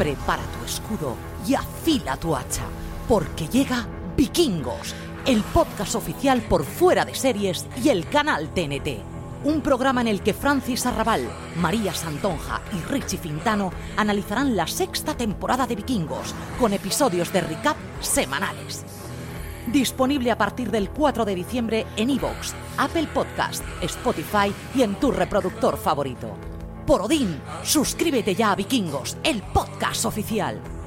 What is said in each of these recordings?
Prepara tu escudo y afila tu hacha, porque llega Vikingos, el podcast oficial por fuera de series y el canal TNT. Un programa en el que Francis Arrabal, María Santonja y Richie Fintano analizarán la sexta temporada de Vikingos, con episodios de recap semanales. Disponible a partir del 4 de diciembre en iVoox, Apple Podcast, Spotify y en tu reproductor favorito. Por Odín, suscríbete ya a Vikingos, el podcast oficial.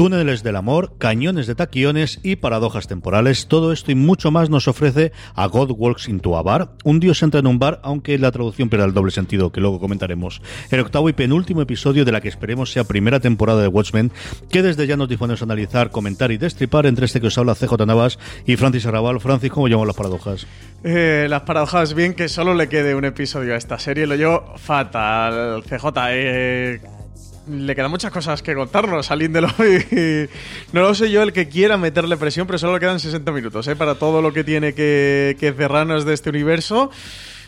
Túneles del amor, cañones de taquiones y paradojas temporales. Todo esto y mucho más nos ofrece a God Walks into a Bar. Un dios entra en un bar, aunque la traducción pierde el doble sentido, que luego comentaremos. El octavo y penúltimo episodio de la que esperemos sea primera temporada de Watchmen, que desde ya nos disponemos a analizar, comentar y destripar entre este que os habla CJ Navas y Francis Arrabal. Francis, ¿cómo llamamos las paradojas? Eh, las paradojas, bien que solo le quede un episodio a esta serie. Lo llevo fatal. CJ, eh le quedan muchas cosas que contarnos al Indelo y no lo sé yo el que quiera meterle presión, pero solo le quedan 60 minutos ¿eh? para todo lo que tiene que, que cerrarnos de este universo.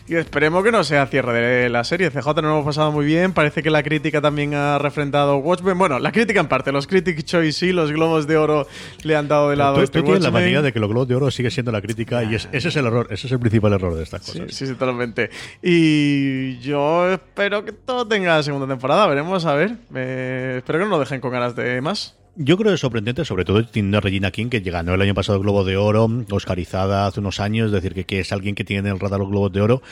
Y esperemos que no sea cierre de la serie. CJ nos hemos pasado muy bien. Parece que la crítica también ha refrendado Watchmen. Bueno, la crítica en parte. Los Critic Choice sí, los Globos de Oro le han dado de lado. Tú, este tú tienes la manía de que los Globos de Oro sigue siendo la crítica y es- ese es el error, ese es el principal error de estas cosas. sí, sí, totalmente. Y yo espero que todo tenga segunda temporada. Veremos, a ver. Eh, espero que no lo dejen con ganas de más. Yo creo que es sorprendente, sobre todo teniendo a Regina King, que ganó el año pasado Globo de Oro, Oscarizada hace unos años, decir, que, que es alguien que tiene en el radar los Globos de Oro,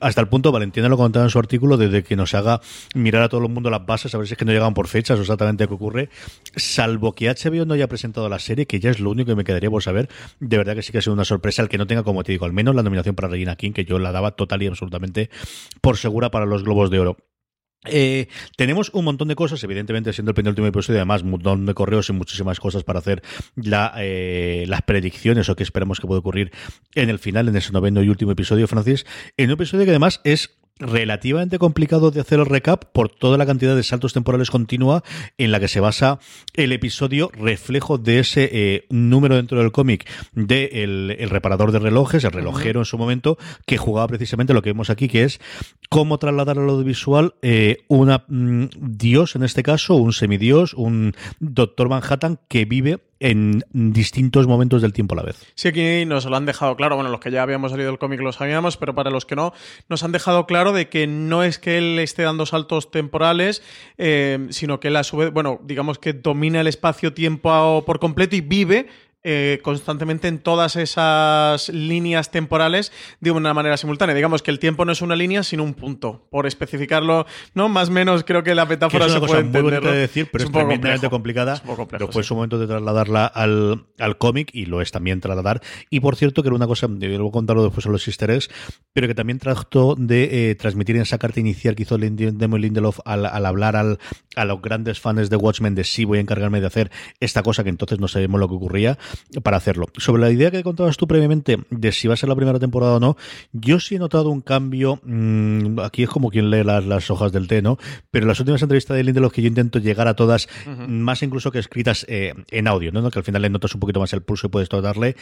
hasta el punto, Valentina lo comentaba en su artículo, desde que nos haga mirar a todo el mundo las bases, a ver si es que no llegan por fechas o exactamente qué ocurre, salvo que HBO no haya presentado la serie, que ya es lo único que me quedaría por saber, de verdad que sí que ha sido una sorpresa el que no tenga, como te digo, al menos la nominación para Regina King, que yo la daba total y absolutamente por segura para los Globos de Oro. Eh, tenemos un montón de cosas, evidentemente siendo el penúltimo episodio, además un montón de correos y muchísimas cosas para hacer eh, las predicciones o que esperamos que puede ocurrir en el final, en ese noveno y último episodio, Francis. En un episodio que además es relativamente complicado de hacer el recap por toda la cantidad de saltos temporales continua en la que se basa el episodio reflejo de ese eh, número dentro del cómic de el, el reparador de relojes, el relojero en su momento, que jugaba precisamente lo que vemos aquí, que es cómo trasladar al audiovisual eh, una mm, dios, en este caso, un semidios, un doctor Manhattan que vive en distintos momentos del tiempo a la vez. Sí, aquí nos lo han dejado claro. Bueno, los que ya habíamos salido del cómic lo sabíamos, pero para los que no, nos han dejado claro de que no es que él esté dando saltos temporales, eh, sino que él a su vez, bueno, digamos que domina el espacio-tiempo por completo y vive eh, constantemente en todas esas líneas temporales de una manera simultánea. Digamos que el tiempo no es una línea, sino un punto. Por especificarlo, ¿no? Más o menos creo que la Que metáfora es una se cosa puede muy bonita de decir, pero es, un poco tremendamente complejo. complicada. Es un complejo, fue sí. su momento de trasladarla al, al cómic y lo es también trasladar. Y por cierto, que era una cosa, yo luego contarlo después a los easter eggs, pero que también trató de eh, transmitir en esa carta inicial que hizo Damon Lindelof al, al hablar al, a los grandes fans de Watchmen de sí voy a encargarme de hacer esta cosa que entonces no sabemos lo que ocurría para hacerlo. Sobre la idea que contabas tú previamente de si va a ser la primera temporada o no, yo sí he notado un cambio. mm, aquí es como quien lee las, las hojas del té, ¿no? Pero las últimas entrevistas de Lindelof que yo intento llegar a todas, más incluso que escritas eh, en audio, ¿no? Que al final le notas un poquito más el pulso y puedes darle.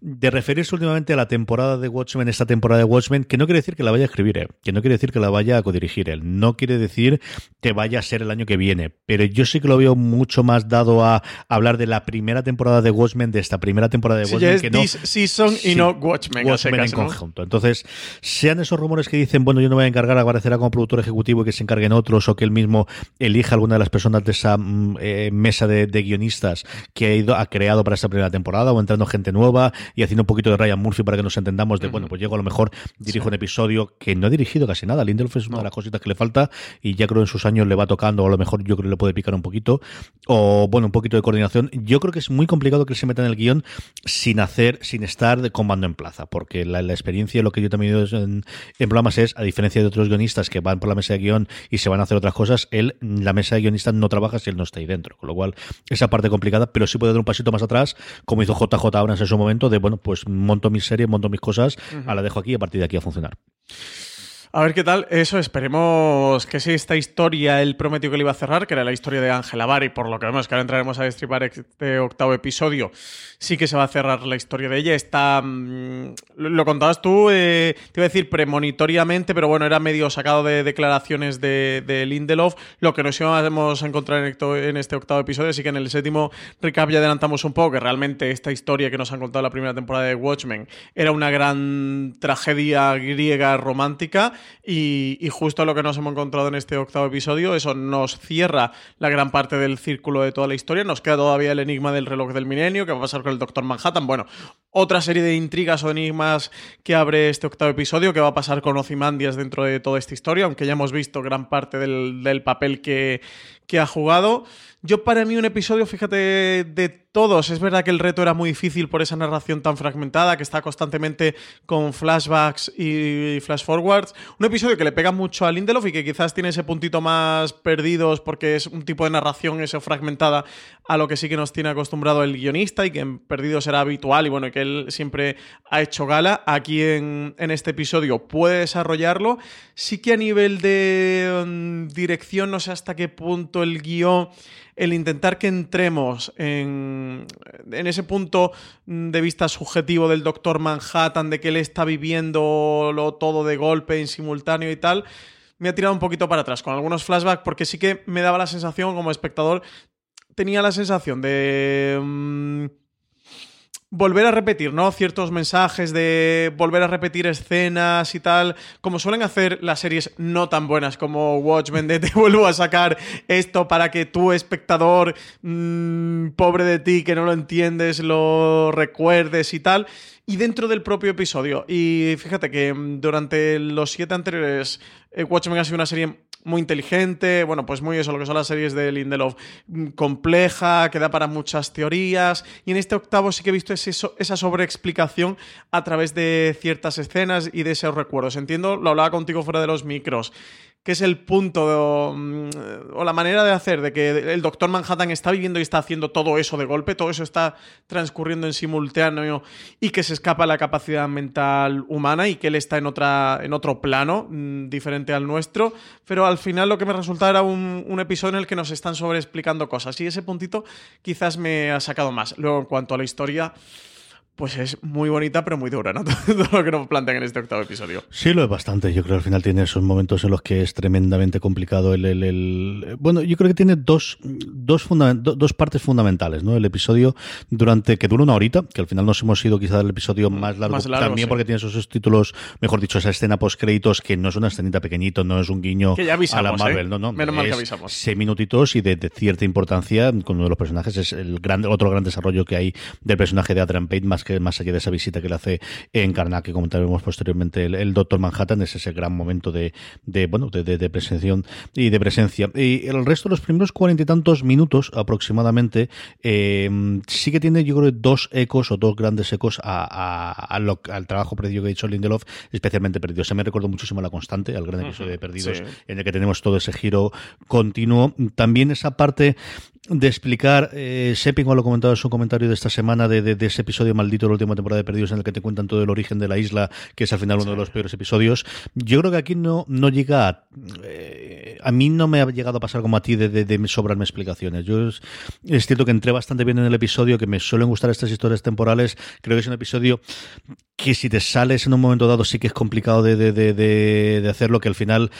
De referirse últimamente a la temporada de Watchmen, esta temporada de Watchmen, que no quiere decir que la vaya a escribir él, que no quiere decir que la vaya a codirigir él, no quiere decir que vaya a ser el año que viene, pero yo sí que lo veo mucho más dado a hablar de la primera temporada de Watchmen Watchmen de esta primera temporada de Sí, Watchmen ya es que no This Season y no Watchmen, en ¿no? conjunto. Entonces, sean esos rumores que dicen, bueno, yo no me voy a encargar, aparecerá como productor ejecutivo y que se encarguen otros, o que él mismo elija alguna de las personas de esa mm, eh, mesa de, de guionistas que ha ido, ha creado para esta primera temporada, o entrando gente nueva y haciendo un poquito de Ryan Murphy para que nos entendamos de, bueno, pues llego a lo mejor, dirijo un episodio que no ha dirigido casi nada. Lindelof es una de las cositas que le falta y ya creo en sus años le va tocando, o a lo mejor yo creo que le puede picar un poquito, o bueno, un poquito de coordinación. Yo creo que es muy complicado que él se meta en el guion sin hacer, sin estar de comando en plaza, porque la, la experiencia, lo que yo también he oído en, en programas es, a diferencia de otros guionistas que van por la mesa de guion y se van a hacer otras cosas, él, la mesa de guionistas no trabaja si él no está ahí dentro, con lo cual esa parte complicada, pero sí puede dar un pasito más atrás, como hizo JJ ahora en su momento, de bueno, pues monto mis series, monto mis cosas, a la dejo aquí y a partir de aquí a funcionar. A ver qué tal. Eso, esperemos que si esta historia él prometió que le iba a cerrar, que era la historia de Ángela Bari, por lo que vemos que ahora entraremos a destripar este octavo episodio, sí que se va a cerrar la historia de ella. Está. mm, lo contabas tú, eh, te iba a decir premonitoriamente, pero bueno, era medio sacado de declaraciones de, de Lindelof. Lo que nos íbamos a encontrar en, en este octavo episodio, así que en el séptimo recap ya adelantamos un poco que realmente esta historia que nos han contado la primera temporada de Watchmen era una gran tragedia griega romántica y, justo lo que nos hemos encontrado en este octavo episodio, eso nos cierra la gran parte del círculo de toda la historia, nos queda todavía el enigma del reloj del milenio, qué va a pasar con el Doctor Manhattan, bueno, otra serie de intrigas o enigmas que abre este octavo episodio, qué va a pasar con Ozymandias dentro de toda esta historia, aunque ya hemos visto gran parte del, del papel que, que ha jugado. Yo para mí un episodio, fíjate, de todos, es verdad que el reto era muy difícil por esa narración tan fragmentada, que está constantemente con flashbacks y flash forwards. Un episodio que le pega mucho a Lindelof y que quizás tiene ese puntito más perdidos porque es un tipo de narración eso fragmentada a lo que sí que nos tiene acostumbrado el guionista y que en Perdidos era habitual y bueno, que él siempre ha hecho gala. Aquí en, este episodio puede desarrollarlo. Sí que a nivel de mm, dirección, no sé hasta qué punto el guion el intentar que entremos en, en ese punto de vista subjetivo del Doctor Manhattan, de que él está viviendo todo de golpe, en simultáneo y tal, me ha tirado un poquito para atrás con algunos flashbacks, porque sí que me daba la sensación como espectador, tenía la sensación de... mm, volver a repetir, ¿no? Ciertos mensajes de volver a repetir escenas y tal, como suelen hacer las series no tan buenas como Watchmen, de te vuelvo a sacar esto para que tú, espectador, mm, pobre de ti, que no lo entiendes, lo recuerdes y tal. Y dentro del propio episodio. Y fíjate que mm, durante los siete anteriores, eh, Watchmen ha sido una serie muy inteligente, bueno, pues muy eso, lo que son las series de Lindelof, mm, compleja, que da para muchas teorías, y en este octavo sí que he visto esa sobreexplicación a través de ciertas escenas y de esos recuerdos. Entiendo, lo hablaba contigo fuera de los micros, que es el punto mm, o la manera de hacer de que el Doctor Manhattan está viviendo y está haciendo todo eso de golpe, todo eso está transcurriendo en simultáneo y que se escapa la capacidad mental humana y que él está en, otra, en otro plano mm, diferente al nuestro, pero al final lo que me resulta era un, un episodio en el que nos están sobreexplicando cosas y ese puntito quizás me ha sacado más. Luego, en cuanto a la historia, pues es muy bonita pero muy dura, ¿no? Todo lo que nos plantean en este octavo episodio. Sí, lo es bastante. Yo creo que al final tiene esos momentos en los que es tremendamente complicado el... el- el- Bueno, yo creo que tiene dos, dos, do- dos partes fundamentales, ¿no? El episodio durante que dura una horita, que al final nos hemos ido quizás del episodio más largo, Más largo, también sí. porque tiene esos títulos, mejor dicho, esa escena post créditos que no es una escenita pequeñito, no es un guiño Que ya avisamos, a la Marvel, ¿eh? no, no. Menos mal que avisamos. Seis minutitos y de, de cierta importancia con uno de los personajes. Es el gran, otro gran desarrollo que hay del personaje de Adrian Pate, más que más allá de esa visita que le hace en Karnak, que comentaremos posteriormente el, el Doctor Manhattan, es ese gran momento de, de bueno, de, de, de presencia y de presencia. Y el resto, los primeros cuarenta y tantos minutos aproximadamente, eh, sí que tiene, yo creo, dos ecos o dos grandes ecos a, a- a lo- al trabajo previo que ha hecho Lindelof, especialmente perdido. Se me recordó muchísimo a la constante, al gran episodio de Perdidos, sí. en el que tenemos todo ese giro continuo. También esa parte de explicar, eh, Sepping lo ha comentado en su comentario de esta semana, de, de- de ese episodio maldito de la última temporada de Perdidos en el que te cuentan todo el origen de la isla, que es al final uno de los peores episodios. Yo creo que aquí no, no llega a, eh, a mí no me ha llegado a pasar como a ti de, de, de sobrarme explicaciones. Yo es, es cierto que entré bastante bien en el episodio, que me suelen gustar estas historias temporales. Creo que es un episodio que si te sales en un momento dado sí que es complicado de, de, de, de, hacerlo, que al final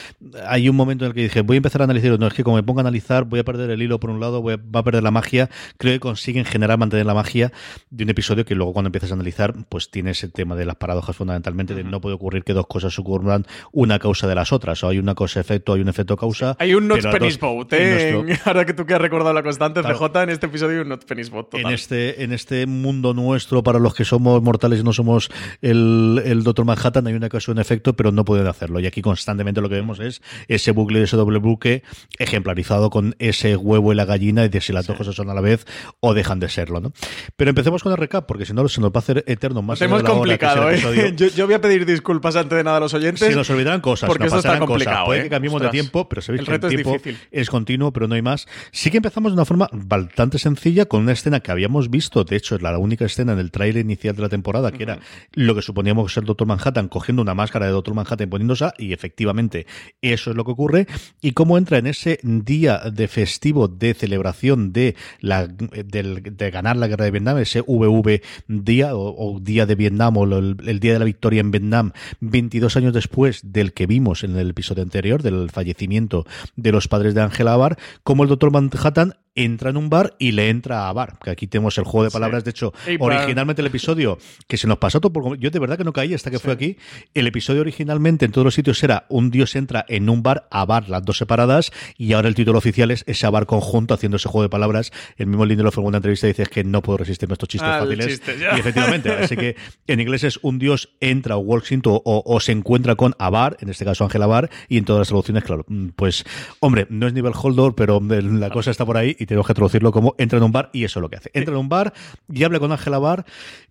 hay un momento en el que dije, voy a empezar a analizar, no, es que como me pongo a analizar voy a perder el hilo por un lado, voy a, va a perder la magia, creo que consiguen generar, mantener la magia de un episodio que luego cuando empiezas a analizar, pues tiene ese tema de las paradojas fundamentalmente, de no puede ocurrir que dos cosas ocurran una causa de las otras, o hay una cosa efecto, hay un efecto causa. Hay un not penis boat, ¿eh? ahora que tú que has recordado la constante, CJ, en este episodio hay un not penis boat. En este, en este mundo nuestro, para los que somos mortales y no somos el, el Doctor Manhattan, hay una causa un efecto, pero no pueden hacerlo. Y aquí constantemente lo que vemos es ese bucle de ese doble buque ejemplarizado con ese huevo y la gallina y de si las dos cosas son a la vez o dejan de serlo, ¿no? Pero empecemos con el recap, porque si no se nos va a hacer eterno más. Hemos complicado, ¿eh? yo, voy a pedir disculpas antes de nada a los oyentes. Si nos olvidarán cosas, porque esto está complicado. Puede ¿eh? que cambiemos de tiempo, pero sabéis que el tiempo es, continuo, pero no hay más. Sí que empezamos de una forma bastante sencilla con una escena que habíamos visto, de hecho es la única escena en el tráiler inicial de la temporada, que era lo que suponíamos ser Doctor Manhattan cogiendo una máscara de Doctor Manhattan y poniéndose y efectivamente eso es lo que ocurre, y cómo entra en ese día de festivo de celebración de, la, de, ganar la guerra de Vietnam, ese VV día o, día de Vietnam o el, día de la victoria en Vietnam, 22 años después del que vimos en el episodio anterior, del fallecimiento de los padres de Angela Abar, como el Doctor Manhattan entra en un bar y le entra a bar. Que aquí tenemos el juego de palabras. De hecho, originalmente el episodio que se nos pasó todo por. Yo de verdad que no caí hasta que fue aquí. El episodio originalmente en todos los sitios era un dios entra en un bar a bar, las dos separadas. Y ahora el título oficial es ese bar conjunto haciendo ese juego de palabras. El mismo Lindelof en una entrevista dice que no puedo resistirme a estos chistes ah, fáciles. y efectivamente, así que en inglés es un dios entra o walks into o, se encuentra con a bar, en este caso Ángela Bar, y en todas las traducciones, claro. Mm, pues, hombre, no es nivel Holdor, pero la cosa está por ahí y tenemos que traducirlo como entra en un bar y eso es lo que hace. Entra en un bar y habla con Ángela Bar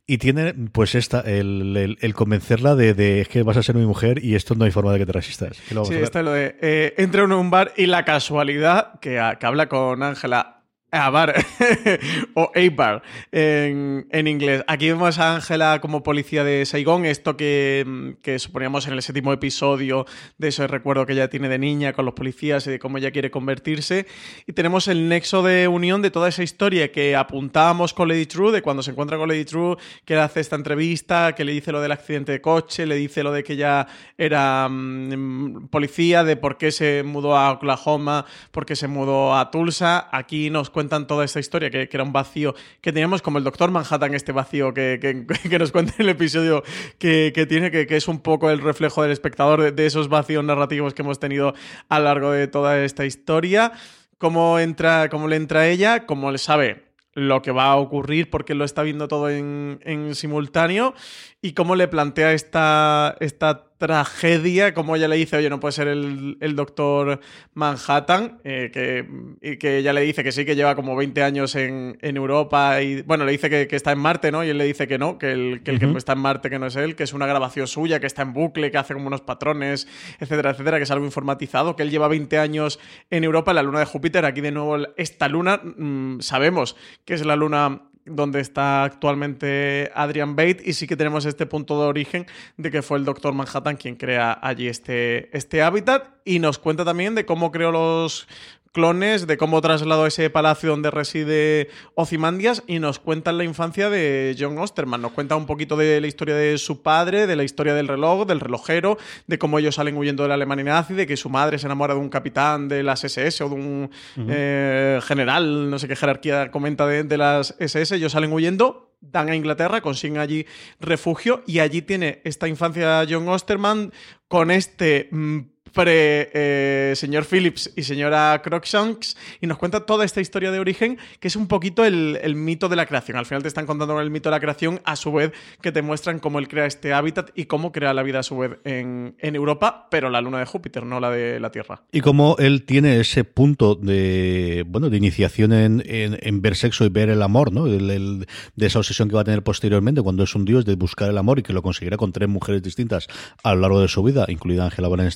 y tiene pues esta, el, el, convencerla de, de, que vas a ser mi mujer y esto no hay forma de que te resistas. sí, esto es lo de eh, entra en un bar y la casualidad que, que habla con Ángela a bar o A-bar en, en, inglés. Aquí vemos a Ángela como policía de Saigón, esto que, que, suponíamos en el séptimo episodio de ese recuerdo que ella tiene de niña con los policías y de cómo ella quiere convertirse. Y tenemos el nexo de unión de toda esa historia que apuntábamos con Lady True, de cuando se encuentra con Lady True, que le hace esta entrevista, que le dice lo del accidente de coche, le dice lo de que ella era mm, policía, de por qué se mudó a Oklahoma, por qué se mudó a Tulsa. Aquí nos cuenta cuentan toda esta historia, que, era un vacío que teníamos como el Doctor Manhattan, este vacío que, que, nos cuenta en el episodio que, tiene, que, es un poco el reflejo del espectador de, esos vacíos narrativos que hemos tenido a lo largo de toda esta historia. Cómo, entra, cómo le entra ella, cómo le sabe lo que va a ocurrir porque lo está viendo todo en, en simultáneo y cómo le plantea esta, esta tragedia, como ella le dice, oye, no puede ser el, doctor Manhattan, eh, que, y que ella le dice que sí, que lleva como 20 años en, Europa, y bueno, le dice que, está en Marte, ¿no? Y él le dice que no, que el, que, el que está en Marte que no es él, que es una grabación suya, que está en bucle, que hace como unos patrones, etcétera, etcétera, que es algo informatizado, que él lleva 20 años en Europa, en la luna de Júpiter, aquí de nuevo esta luna, mm, sabemos que es la luna donde está actualmente Adrian Bate y sí que tenemos este punto de origen de que fue el Doctor Manhattan quien crea allí este, este hábitat. Y nos cuenta también de cómo creó los clones, de cómo trasladó ese palacio donde reside Ozymandias y nos cuenta la infancia de John Osterman. Nos cuenta un poquito de la historia de su padre, de la historia del reloj, del relojero, de cómo ellos salen huyendo de la Alemania nazi, de que su madre se enamora de un capitán de las SS o de un eh, general, no sé qué jerarquía comenta de, de las SS. Ellos salen huyendo, dan a Inglaterra, consiguen allí refugio y allí tiene esta infancia John Osterman con este mm, pre eh, señor Phillips y señora Crocshanks y nos cuenta toda esta historia de origen que es un poquito el, mito de la creación. Al final te están contando el mito de la creación a su vez que te muestran cómo él crea este hábitat y cómo crea la vida a su vez en, Europa, pero la luna de Júpiter, no la de la Tierra. Y cómo él tiene ese punto de, bueno, de iniciación en, ver sexo y ver el amor, ¿no? de esa obsesión que va a tener posteriormente cuando es un dios de buscar el amor y que lo conseguirá con tres mujeres distintas a lo largo de su vida, incluida Angela Van en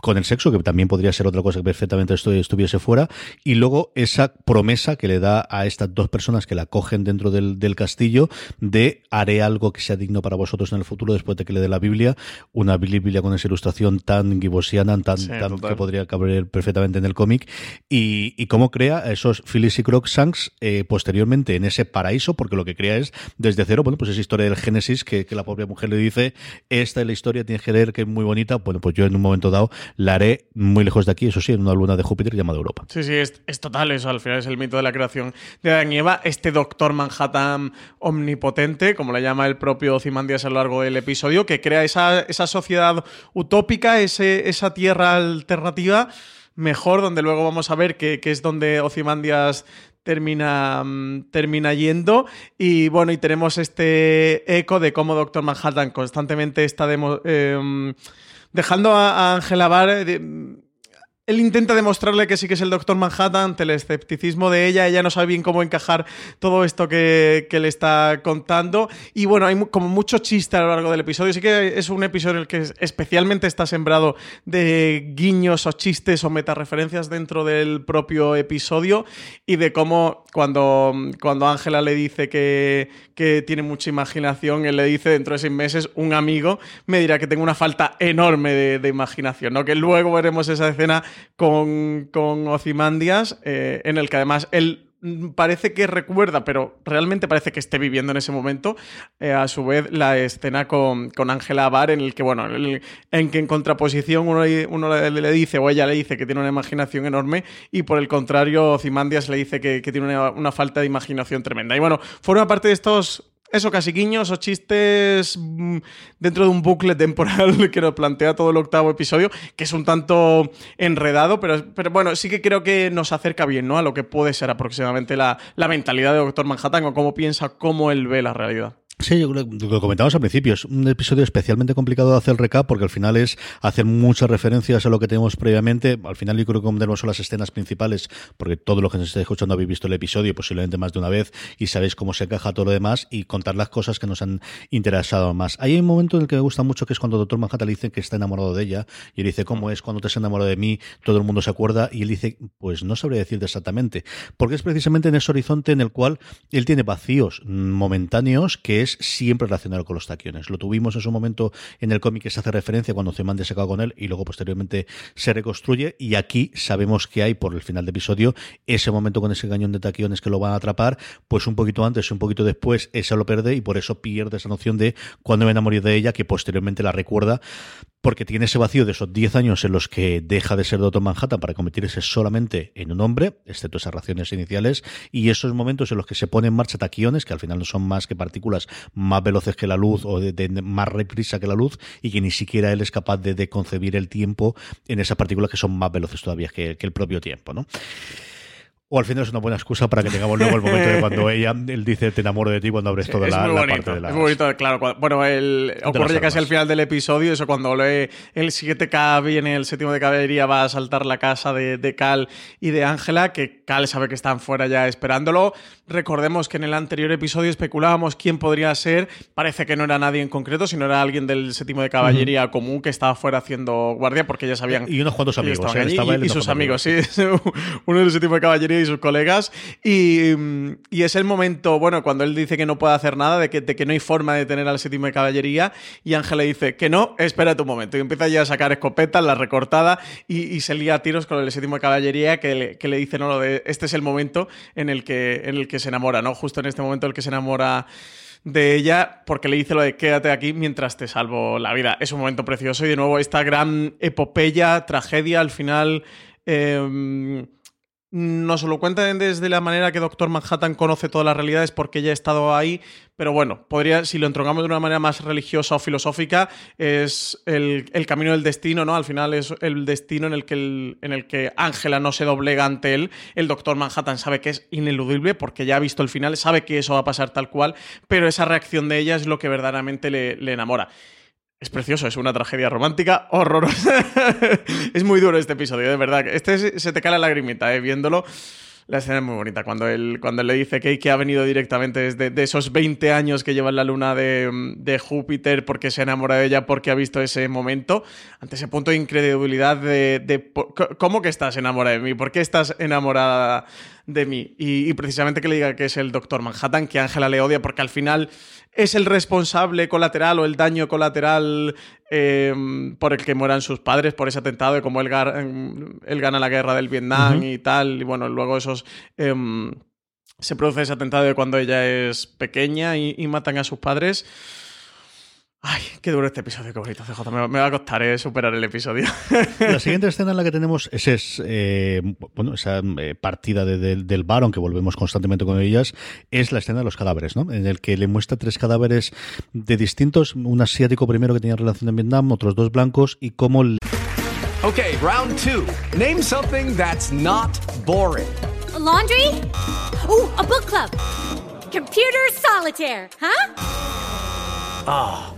con el sexo, que también podría ser otra cosa que perfectamente estuviese fuera, y luego esa promesa que le da a estas dos personas que la cogen dentro del, castillo de haré algo que sea digno para vosotros en el futuro después de que le dé la Biblia, una Biblia con esa ilustración tan gibosiana, tan, tan que podría caber perfectamente en el cómic, y, y cómo crea esos Phyllis y Crocshanks eh, posteriormente en ese paraíso, porque lo que crea es desde cero, bueno, pues esa historia del Génesis que, que la propia mujer le dice, esta es la historia, tienes que leer que es muy bonita, bueno, pues yo en un momento dado la haré muy lejos de aquí, eso sí, en una luna de Júpiter llamada Europa. Sí, sí, es, es total eso, al final es el mito de la creación de Adán y Eva, este doctor Manhattan omnipotente, como le llama el propio Ozymandias a lo largo del episodio, que crea esa, esa sociedad utópica, ese, esa tierra alternativa mejor, donde luego vamos a ver que, que es donde Ozymandias termina, mm, termina yendo. Y bueno, y tenemos este eco de cómo Doctor Manhattan constantemente está em, dejando a Angela Barr. Él intenta demostrarle que sí que es el Doctor Manhattan ante el escepticismo de ella. Ella no sabe bien cómo encajar todo esto que, le está contando. Y bueno, hay como mucho chiste a lo largo del episodio. Sí que es un episodio en el que especialmente está sembrado de guiños o chistes o metareferencias dentro del propio episodio. Y de cómo cuando, cuando Ángela le dice que, que tiene mucha imaginación, él le dice dentro de seis meses, un amigo me dirá que tengo una falta enorme de, de imaginación. ¿no? Que luego veremos esa escena con, con Ozymandias, eh, en el que además él parece que recuerda, pero realmente parece que esté viviendo en ese momento, eh, a su vez, la escena con Ángela Bar, en el que, bueno, en que en contraposición uno, le, dice, o ella le dice que tiene una imaginación enorme, y por el contrario, Ozymandias le dice que, tiene una, una, falta de imaginación tremenda. Y bueno, forma parte de estos eso, casi guiños o chistes mm, dentro de un bucle temporal que nos plantea todo el octavo episodio, que es un tanto enredado, pero, pero bueno, sí que creo que nos acerca bien, ¿no? A lo que puede ser aproximadamente la, la mentalidad de Doctor Manhattan o cómo piensa, cómo él ve la realidad. Sí, yo creo que lo comentamos al principio, es un episodio especialmente complicado de hacer recap porque al final es hacer muchas referencias a lo que tenemos previamente. Al final yo creo que son las escenas principales, porque todo lo que nos estáis escuchando habéis visto el episodio posiblemente más de una vez y sabéis cómo se encaja todo lo demás y contar las cosas que nos han interesado más. Hay un momento en el que me gusta mucho que es cuando Doctor Manhattan le dice que está enamorado de ella y él dice, ¿cómo es cuando te has enamorado de mí? Todo el mundo se acuerda y él dice, pues no sabría decirte exactamente, porque es precisamente en ese horizonte en el cual él tiene vacíos momentáneos que es siempre relacionado con los taquiones. Lo tuvimos en su momento en el cómic que se hace referencia cuando Zemande se acaba con él y luego posteriormente se reconstruye. Y aquí sabemos que hay por el final del episodio ese momento con ese cañón de taquiones que lo van a atrapar, pues un poquito antes y un poquito después esa lo pierde y por eso pierde esa noción de cuando me enamoré de ella, que posteriormente la recuerda porque tiene ese vacío de esos 10 años en los que deja de ser Doctor Manhattan para convertirse solamente en un hombre, excepto esas reacciones iniciales, y esos momentos en los que se pone en marcha taquiones, que al final no son más que partículas más veloces que la luz o de, más reprisa que la luz, y que ni siquiera él es capaz de, concebir el tiempo en esas partículas que son más veloces todavía que, que el propio tiempo, ¿no? O al final es una buena excusa para que tengamos luego el momento de cuando ella, él dice te enamoro de ti cuando abres toda la, parte de la. Es muy bonito, claro. bueno, el, ocurre casi al final del episodio, eso cuando lee el 7K viene el séptimo de caballería, va a saltar la casa de, de Cal y de Ángela, que Cal sabe que están fuera ya esperándolo. Recordemos que en el anterior episodio especulábamos quién podría ser. Parece que no era nadie en concreto, sino era alguien del séptimo de caballería común que estaba fuera haciendo guardia porque ya sabían. Y unos cuantos amigos. ¿eh? y, sus amigos, sí. Uno del séptimo de caballería y sus colegas. Y, es el momento, bueno, cuando él dice que no puede hacer nada, de que, que no hay forma de tener al séptimo de caballería, y Ángela dice que no, espérate un momento. Y empieza ya a sacar escopetas, la recortada, y, se lía a tiros con el séptimo de caballería, que le, que le dice, no, lo de, este es el momento en el, que, en el que se enamora, ¿no? Justo en este momento el que se enamora de ella porque le dice lo de quédate aquí mientras te salvo la vida. Es un momento precioso y de nuevo esta gran epopeya, tragedia, al final... Em, nos lo cuentan desde la manera que Doctor Manhattan conoce todas las realidades porque ella ha estado ahí, pero bueno, podría, si lo entrongamos de una manera más religiosa o filosófica, es el, camino del destino, ¿no? Al final es el destino en el que en el que Ángela no se doblega ante él. El Doctor Manhattan sabe que es ineludible porque ya ha visto el final, sabe que eso va a pasar tal cual, pero esa reacción de ella es lo que verdaderamente le enamora. Es precioso, es una tragedia romántica horrorosa. es muy duro este episodio, de verdad. Este se te cae la lagrimita, ¿eh? viéndolo. La escena es muy bonita. Cuando él, cuando le dice que, que ha venido directamente desde de esos 20 años que lleva en la luna de, Júpiter porque se enamora de ella porque ha visto ese momento, ante ese punto de incredulidad de, de ¿cómo que estás enamorada de mí? ¿Por qué estás enamorada de mí? Y, y precisamente que le diga que es el Doctor Manhattan, que Ángela le odia porque al final es el responsable colateral o el daño colateral em, por el que mueran sus padres por ese atentado y como él, em, él gana la guerra del Vietnam y tal. Y bueno, luego esos... Em, se produce ese atentado de cuando ella es pequeña y matan a sus padres. Ay, qué duro este episodio, qué bonito, CJ. Me, va a costar eh, superar el episodio. La siguiente escena en la que tenemos es, eh, bueno, esa eh, partida del bar, aunque volvemos constantemente con ellas, es la escena de los cadáveres, ¿no? En el que le muestra tres cadáveres de distintos, un asiático primero que tenía relación en Vietnam, otros dos blancos, y cómo... Ok, round two. Name something that's not boring. laundry? Oh, a book club. Computer solitaire, huh? Ah.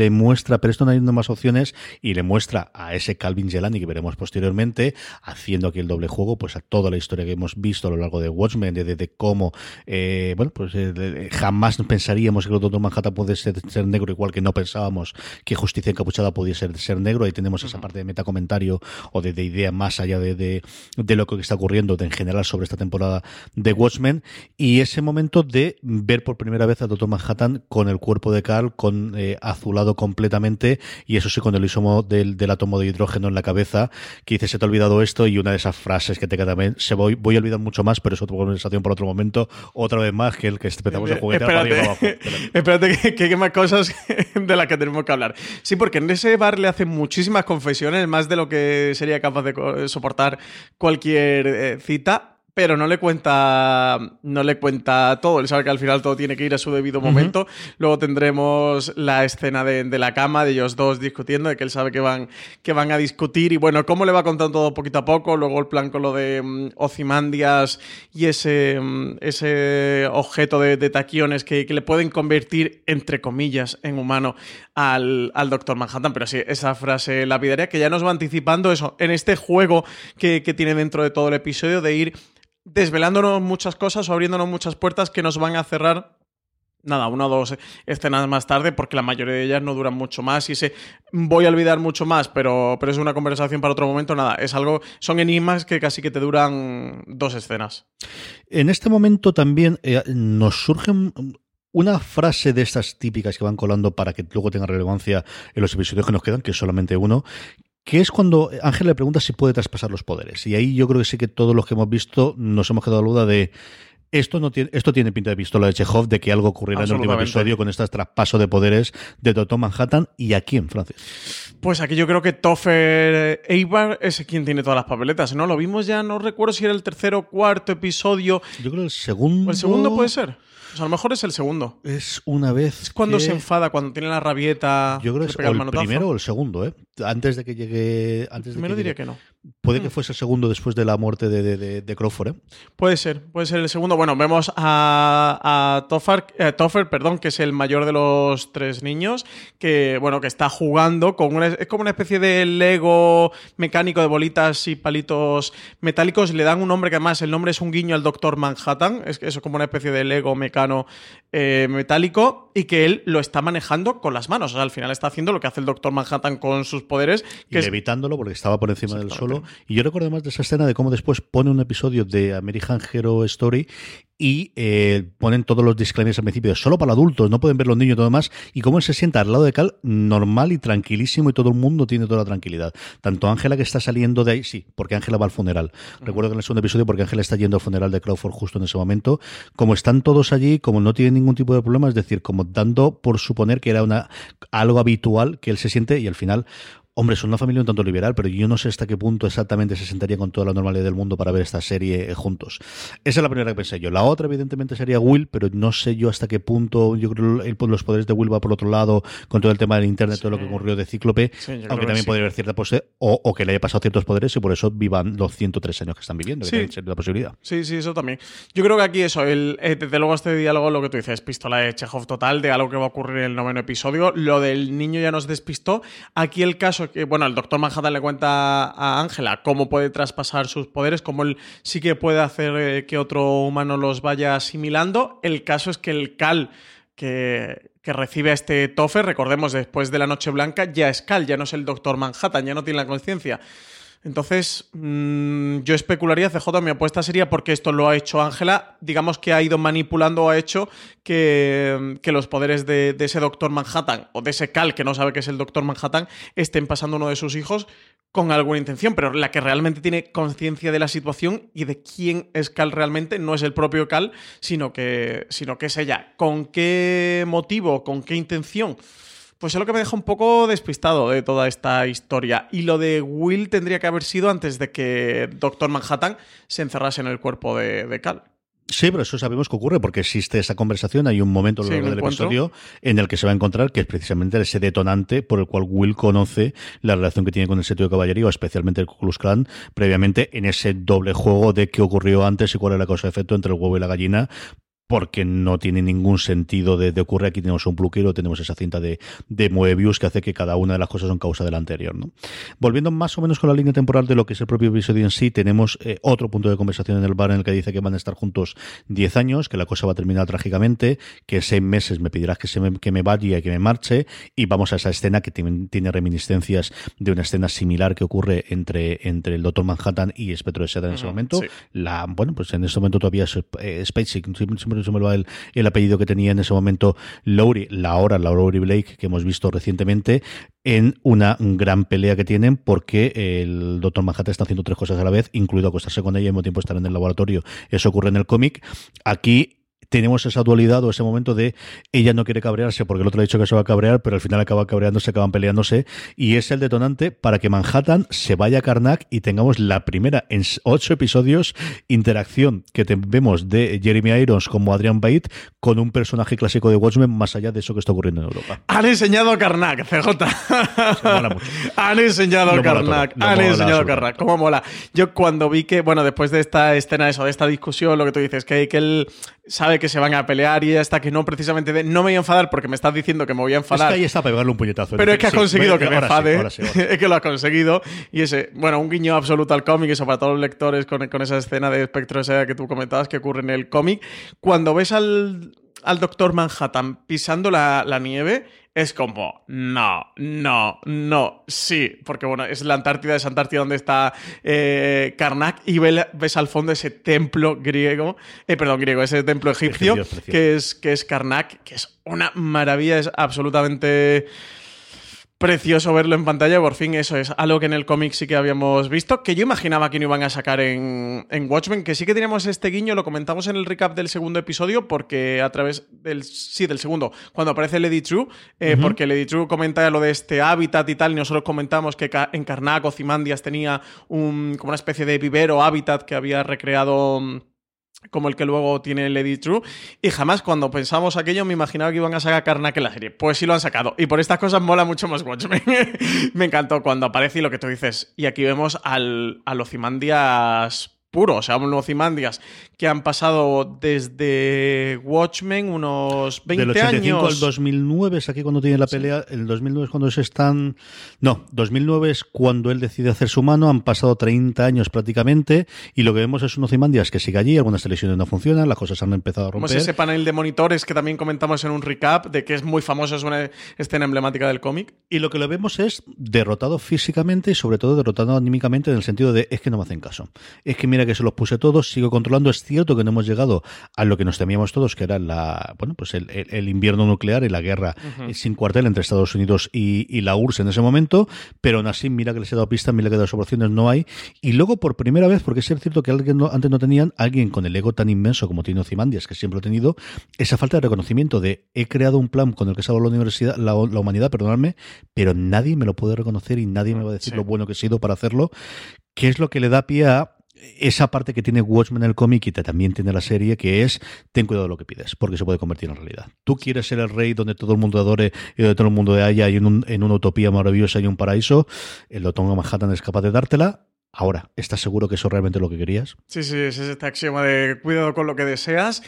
Le muestra, pero esto no hay más opciones, y le muestra a ese Calvin Gelani que veremos posteriormente, haciendo aquí el doble juego, pues a toda la historia que hemos visto a lo largo de Watchmen, de, cómo, eh, bueno, pues eh, jamás pensaríamos que el Doctor Manhattan puede ser, ser, negro, igual que no pensábamos que Justicia Encapuchada podía ser, ser negro, ahí tenemos esa parte de metacomentario o de, idea más allá de, de, lo que está ocurriendo en general sobre esta temporada de Watchmen, y ese momento de ver por primera vez a Doctor Manhattan con el cuerpo de Carl, con eh, azulado completamente y eso sí con el isomo del, átomo de hidrógeno en la cabeza que dice se te ha olvidado esto y una de esas frases que te queda también se voy, voy a olvidar mucho más pero es otra conversación por otro momento otra vez más que el que empezamos a juguetear espérate, abajo. espérate que, hay más cosas de las que tenemos que hablar sí porque en ese bar le hacen muchísimas confesiones más de lo que sería capaz de soportar cualquier eh, cita pero no le cuenta no le cuenta todo. Él sabe que al final todo tiene que ir a su debido momento. Luego tendremos la escena de, la cama de ellos dos discutiendo, de que él sabe que van, que van a discutir. Y bueno, cómo le va contando todo poquito a poco. Luego el plan con lo de um, Ozymandias y ese, mm, ese objeto de, taquiones que, le pueden convertir, entre comillas, en humano al, Doctor Manhattan. Pero sí, esa frase lapidaria que ya nos va anticipando eso en este juego que, que tiene dentro de todo el episodio de ir desvelándonos muchas cosas o abriéndonos muchas puertas que nos van a cerrar nada, una o dos escenas más tarde, porque la mayoría de ellas no duran mucho más. Y se voy a olvidar mucho más, pero, pero es una conversación para otro momento. Nada, es algo, son enigmas que casi que te duran dos escenas. En este momento también eh, nos surge una frase de estas típicas que van colando para que luego tenga relevancia en los episodios que nos quedan, que es solamente uno, que es cuando Ángel le pregunta si puede traspasar los poderes. Y ahí yo creo que sí que todos los que hemos visto nos hemos quedado a duda de esto no tiene, esto tiene pinta de pistola de Chekhov de que algo ocurrirá en el último episodio con este traspaso de poderes de Doctor Manhattan y aquí en Francia. Pues aquí yo creo que Toffer Eibar es quien tiene todas las papeletas, ¿no? Lo vimos ya, no recuerdo si era el tercero o cuarto episodio. Yo creo el segundo. el segundo puede ser? a lo mejor es el segundo. Es una vez. Es cuando se enfada, cuando tiene la rabieta. Yo creo que es el, primero o el segundo, ¿eh? Antes de que llegue. Antes primero diría que no. Puede que mm. fuese el segundo después de la muerte de, de, Crawford, ¿eh? Puede ser, puede ser el segundo. Bueno, vemos a, a Toffer, eh, Toffer, perdón, que es el mayor de los tres niños, que, bueno, que está jugando con una, es como una especie de Lego mecánico de bolitas y palitos metálicos. Le dan un nombre que además el nombre es un guiño al Doctor Manhattan. Es, eso es como una especie de Lego mecano eh, metálico y que él lo está manejando con las manos. O sea, al final está haciendo lo que hace el Doctor Manhattan con sus poderes. y evitándolo porque estaba por encima del sol solo. Y yo recuerdo más de esa escena de cómo después pone un episodio de American Hero Story y eh, ponen todos los disclaimers al principio, solo para adultos, no pueden ver los niños y todo demás, y cómo él se sienta al lado de Cal normal y tranquilísimo y todo el mundo tiene toda la tranquilidad. Tanto Ángela que está saliendo de ahí, sí, porque Ángela va al funeral. Recuerdo que en el segundo episodio porque Ángela está yendo al funeral de Crawford justo en ese momento, como están todos allí, como no tienen ningún tipo de problema, es decir, como dando por suponer que era una algo habitual que él se siente y al final Hombre, es una familia un tanto liberal, pero yo no sé hasta qué punto exactamente se sentaría con toda la normalidad del mundo para ver esta serie eh, juntos. Esa es la primera que pensé yo. La otra, evidentemente, sería Will, pero no sé yo hasta qué punto. Yo creo que los poderes de Will va por otro lado, con todo el tema del internet, todo lo que ocurrió de Cíclope, aunque también podría haber cierta pose, o, que le haya pasado ciertos poderes y por eso vivan los 103 años que están viviendo, sí. que la posibilidad. Sí, sí, eso también. Yo creo que aquí eso, el, eh, desde luego este diálogo, lo que tú dices, pistola de Chekhov total, de algo que va a ocurrir en el noveno episodio. Lo del niño ya nos despistó. Aquí el caso que, bueno, el doctor Manhattan le cuenta a Ángela cómo puede traspasar sus poderes, cómo él sí que puede hacer eh, que otro humano los vaya asimilando. El caso es que el Cal que, recibe a este Toffer, recordemos, después de la Noche Blanca, ya es Cal, ya no es el Doctor Manhattan, ya no tiene la conciencia. Entonces, mm, yo especularía, CJ, mi apuesta sería porque esto lo ha hecho Ángela, digamos que ha ido manipulando o ha hecho que, los poderes de, ese Doctor Manhattan o de ese Cal que no sabe que es el Doctor Manhattan estén pasando uno de sus hijos con alguna intención, pero la que realmente tiene conciencia de la situación y de quién es Cal realmente no es el propio Cal, sino que, sino que es ella. ¿Con qué motivo, con qué intención? Pues es lo que me deja un poco despistado de toda esta historia. Y lo de Will tendría que haber sido antes de que Doctor Manhattan se encerrase en el cuerpo de, Cal. Sí, pero eso sabemos que ocurre porque existe esa conversación. Hay un momento a lo largo del episodio en el que se va a encontrar que es precisamente ese detonante por el cual Will conoce la relación que tiene con el sitio de caballería, especialmente el Ku Klan, previamente en ese doble juego de qué ocurrió antes y cuál es la causa de efecto entre el huevo y la gallina, porque no tiene ningún sentido de, de ocurrir. Aquí tenemos un pluquero, tenemos esa cinta de, de Moebius que hace que cada una de las cosas son causa de la anterior. ¿no? Volviendo más o menos con la línea temporal de lo que es el propio episodio en sí, tenemos eh, otro punto de conversación en el bar en el que dice que van a estar juntos 10 años, que la cosa va a terminar trágicamente, que en seis meses me pedirás que, se me, que me vaya y que me marche, y vamos a esa escena que tiene, reminiscencias de una escena similar que ocurre entre, entre el Doctor Manhattan y Espectro de Seda en ese momento. La, bueno, pues en ese momento todavía es eh, siempre se me va el, el, apellido que tenía en ese momento Lowry, la hora, Lowry Blake, que hemos visto recientemente, en una gran pelea que tienen porque el Doctor Manhattan está haciendo tres cosas a la vez, incluido acostarse con ella y al mismo tiempo estar en el laboratorio. Eso ocurre en el cómic. Aquí tenemos esa dualidad o ese momento de ella no quiere cabrearse porque el otro ha dicho que se va a cabrear, pero al final acaba cabreándose, acaban peleándose, y es el detonante para que Manhattan se vaya a Karnak y tengamos la primera en ocho episodios interacción que vemos de Jeremy Irons como Adrian Bate con un personaje clásico de Watchmen más allá de eso que está ocurriendo en Europa. Han enseñado a Karnak, CJ. Han enseñado a Karnak. Han enseñado a Karnak. ¿Cómo mola? Yo cuando vi que, bueno, después de esta escena, eso, de esta discusión, lo que tú dices, que, que él sabe que se van a pelear y hasta que no precisamente de, no me voy a enfadar porque me estás diciendo que me voy a enfadar. Es que ahí está para pegarle un puñetazo. Pero es que has conseguido que me enfade. es que lo has conseguido. Y ese, bueno, un guiño absoluto al cómic, eso para todos los lectores con, con esa escena de espectro esa que tú comentabas que ocurre en el cómic. Cuando ves al, al Doctor Manhattan pisando la, la nieve es como, no, no, no, sí, porque bueno, es la Antártida, es Antártida donde está eh, Karnak y ves al fondo ese templo griego, eh, perdón, griego, ese templo egipcio, que es, que es Karnak, que es una maravilla, es absolutamente precioso verlo en pantalla. Por fin, eso es algo que en el cómic sí que habíamos visto, que yo imaginaba que no iban a sacar en, Watchmen, que sí que teníamos este guiño, lo comentamos en el recap del segundo episodio, porque a través del. Sí, del segundo, cuando aparece Lady True, eh, porque Lady True comenta lo de este hábitat y tal, y nosotros comentamos que en Karnak o Zimandias tenía un, como una especie de vivero hábitat que había recreado mm, como el que luego tiene Lady True. Y jamás cuando pensamos aquello me imaginaba que iban a sacar Karnak en la serie. Pues sí lo han sacado. Y por estas cosas mola mucho más Watchmen. me encantó cuando aparece y lo que tú dices. Y aquí vemos al, a Ozymandias puro, o sea, unos Ozymandias que han pasado desde Watchmen unos 20 Del 85 años. al 2009 es aquí cuando tiene la pelea. El 2009 es cuando se están. No, 2009 es cuando él decide hacer su mano. Han pasado 30 años prácticamente. Y lo que vemos es un Ozymandias que sigue allí. Algunas televisiones no funcionan. Las cosas han empezado a Como romper. es ese panel de monitores que también comentamos en un recap, de que es muy famoso, es una escena emblemática del cómic. Y lo que lo vemos es derrotado físicamente y sobre todo derrotado anímicamente en el sentido de es que no me hacen caso. Es que mira que se los puse todos, sigo controlando. Es cierto que no hemos llegado a lo que nos temíamos todos, que era la bueno pues el, el- el invierno nuclear y la guerra eh, sin cuartel entre Estados Unidos y, y la URSS en ese momento, pero aún así mira que les he dado pistas, mira que de las operaciones no hay. Y luego por primera vez, porque es cierto que alguien no- antes no tenían, alguien con el ego tan inmenso como tiene Ozymandias, que siempre lo ha tenido, esa falta de reconocimiento de he creado un plan con el que salvo la universidad, la, la humanidad, perdonadme, pero nadie me lo puede reconocer y nadie me va a decir Sí. lo bueno que he sido para hacerlo, que es lo que le da pie a esa parte que tiene Watchmen en el cómic y también tiene la serie, que es ten cuidado de lo que pides, porque se puede convertir en realidad. Tú quieres ser el rey donde todo el mundo adore y donde todo el mundo haya y en, un- en una utopía maravillosa y un paraíso, el Doctor Manhattan es capaz de dártela. Ahora, ¿estás seguro que eso es realmente lo que querías? Sí, sí, es este axioma de cuidado con lo que deseas.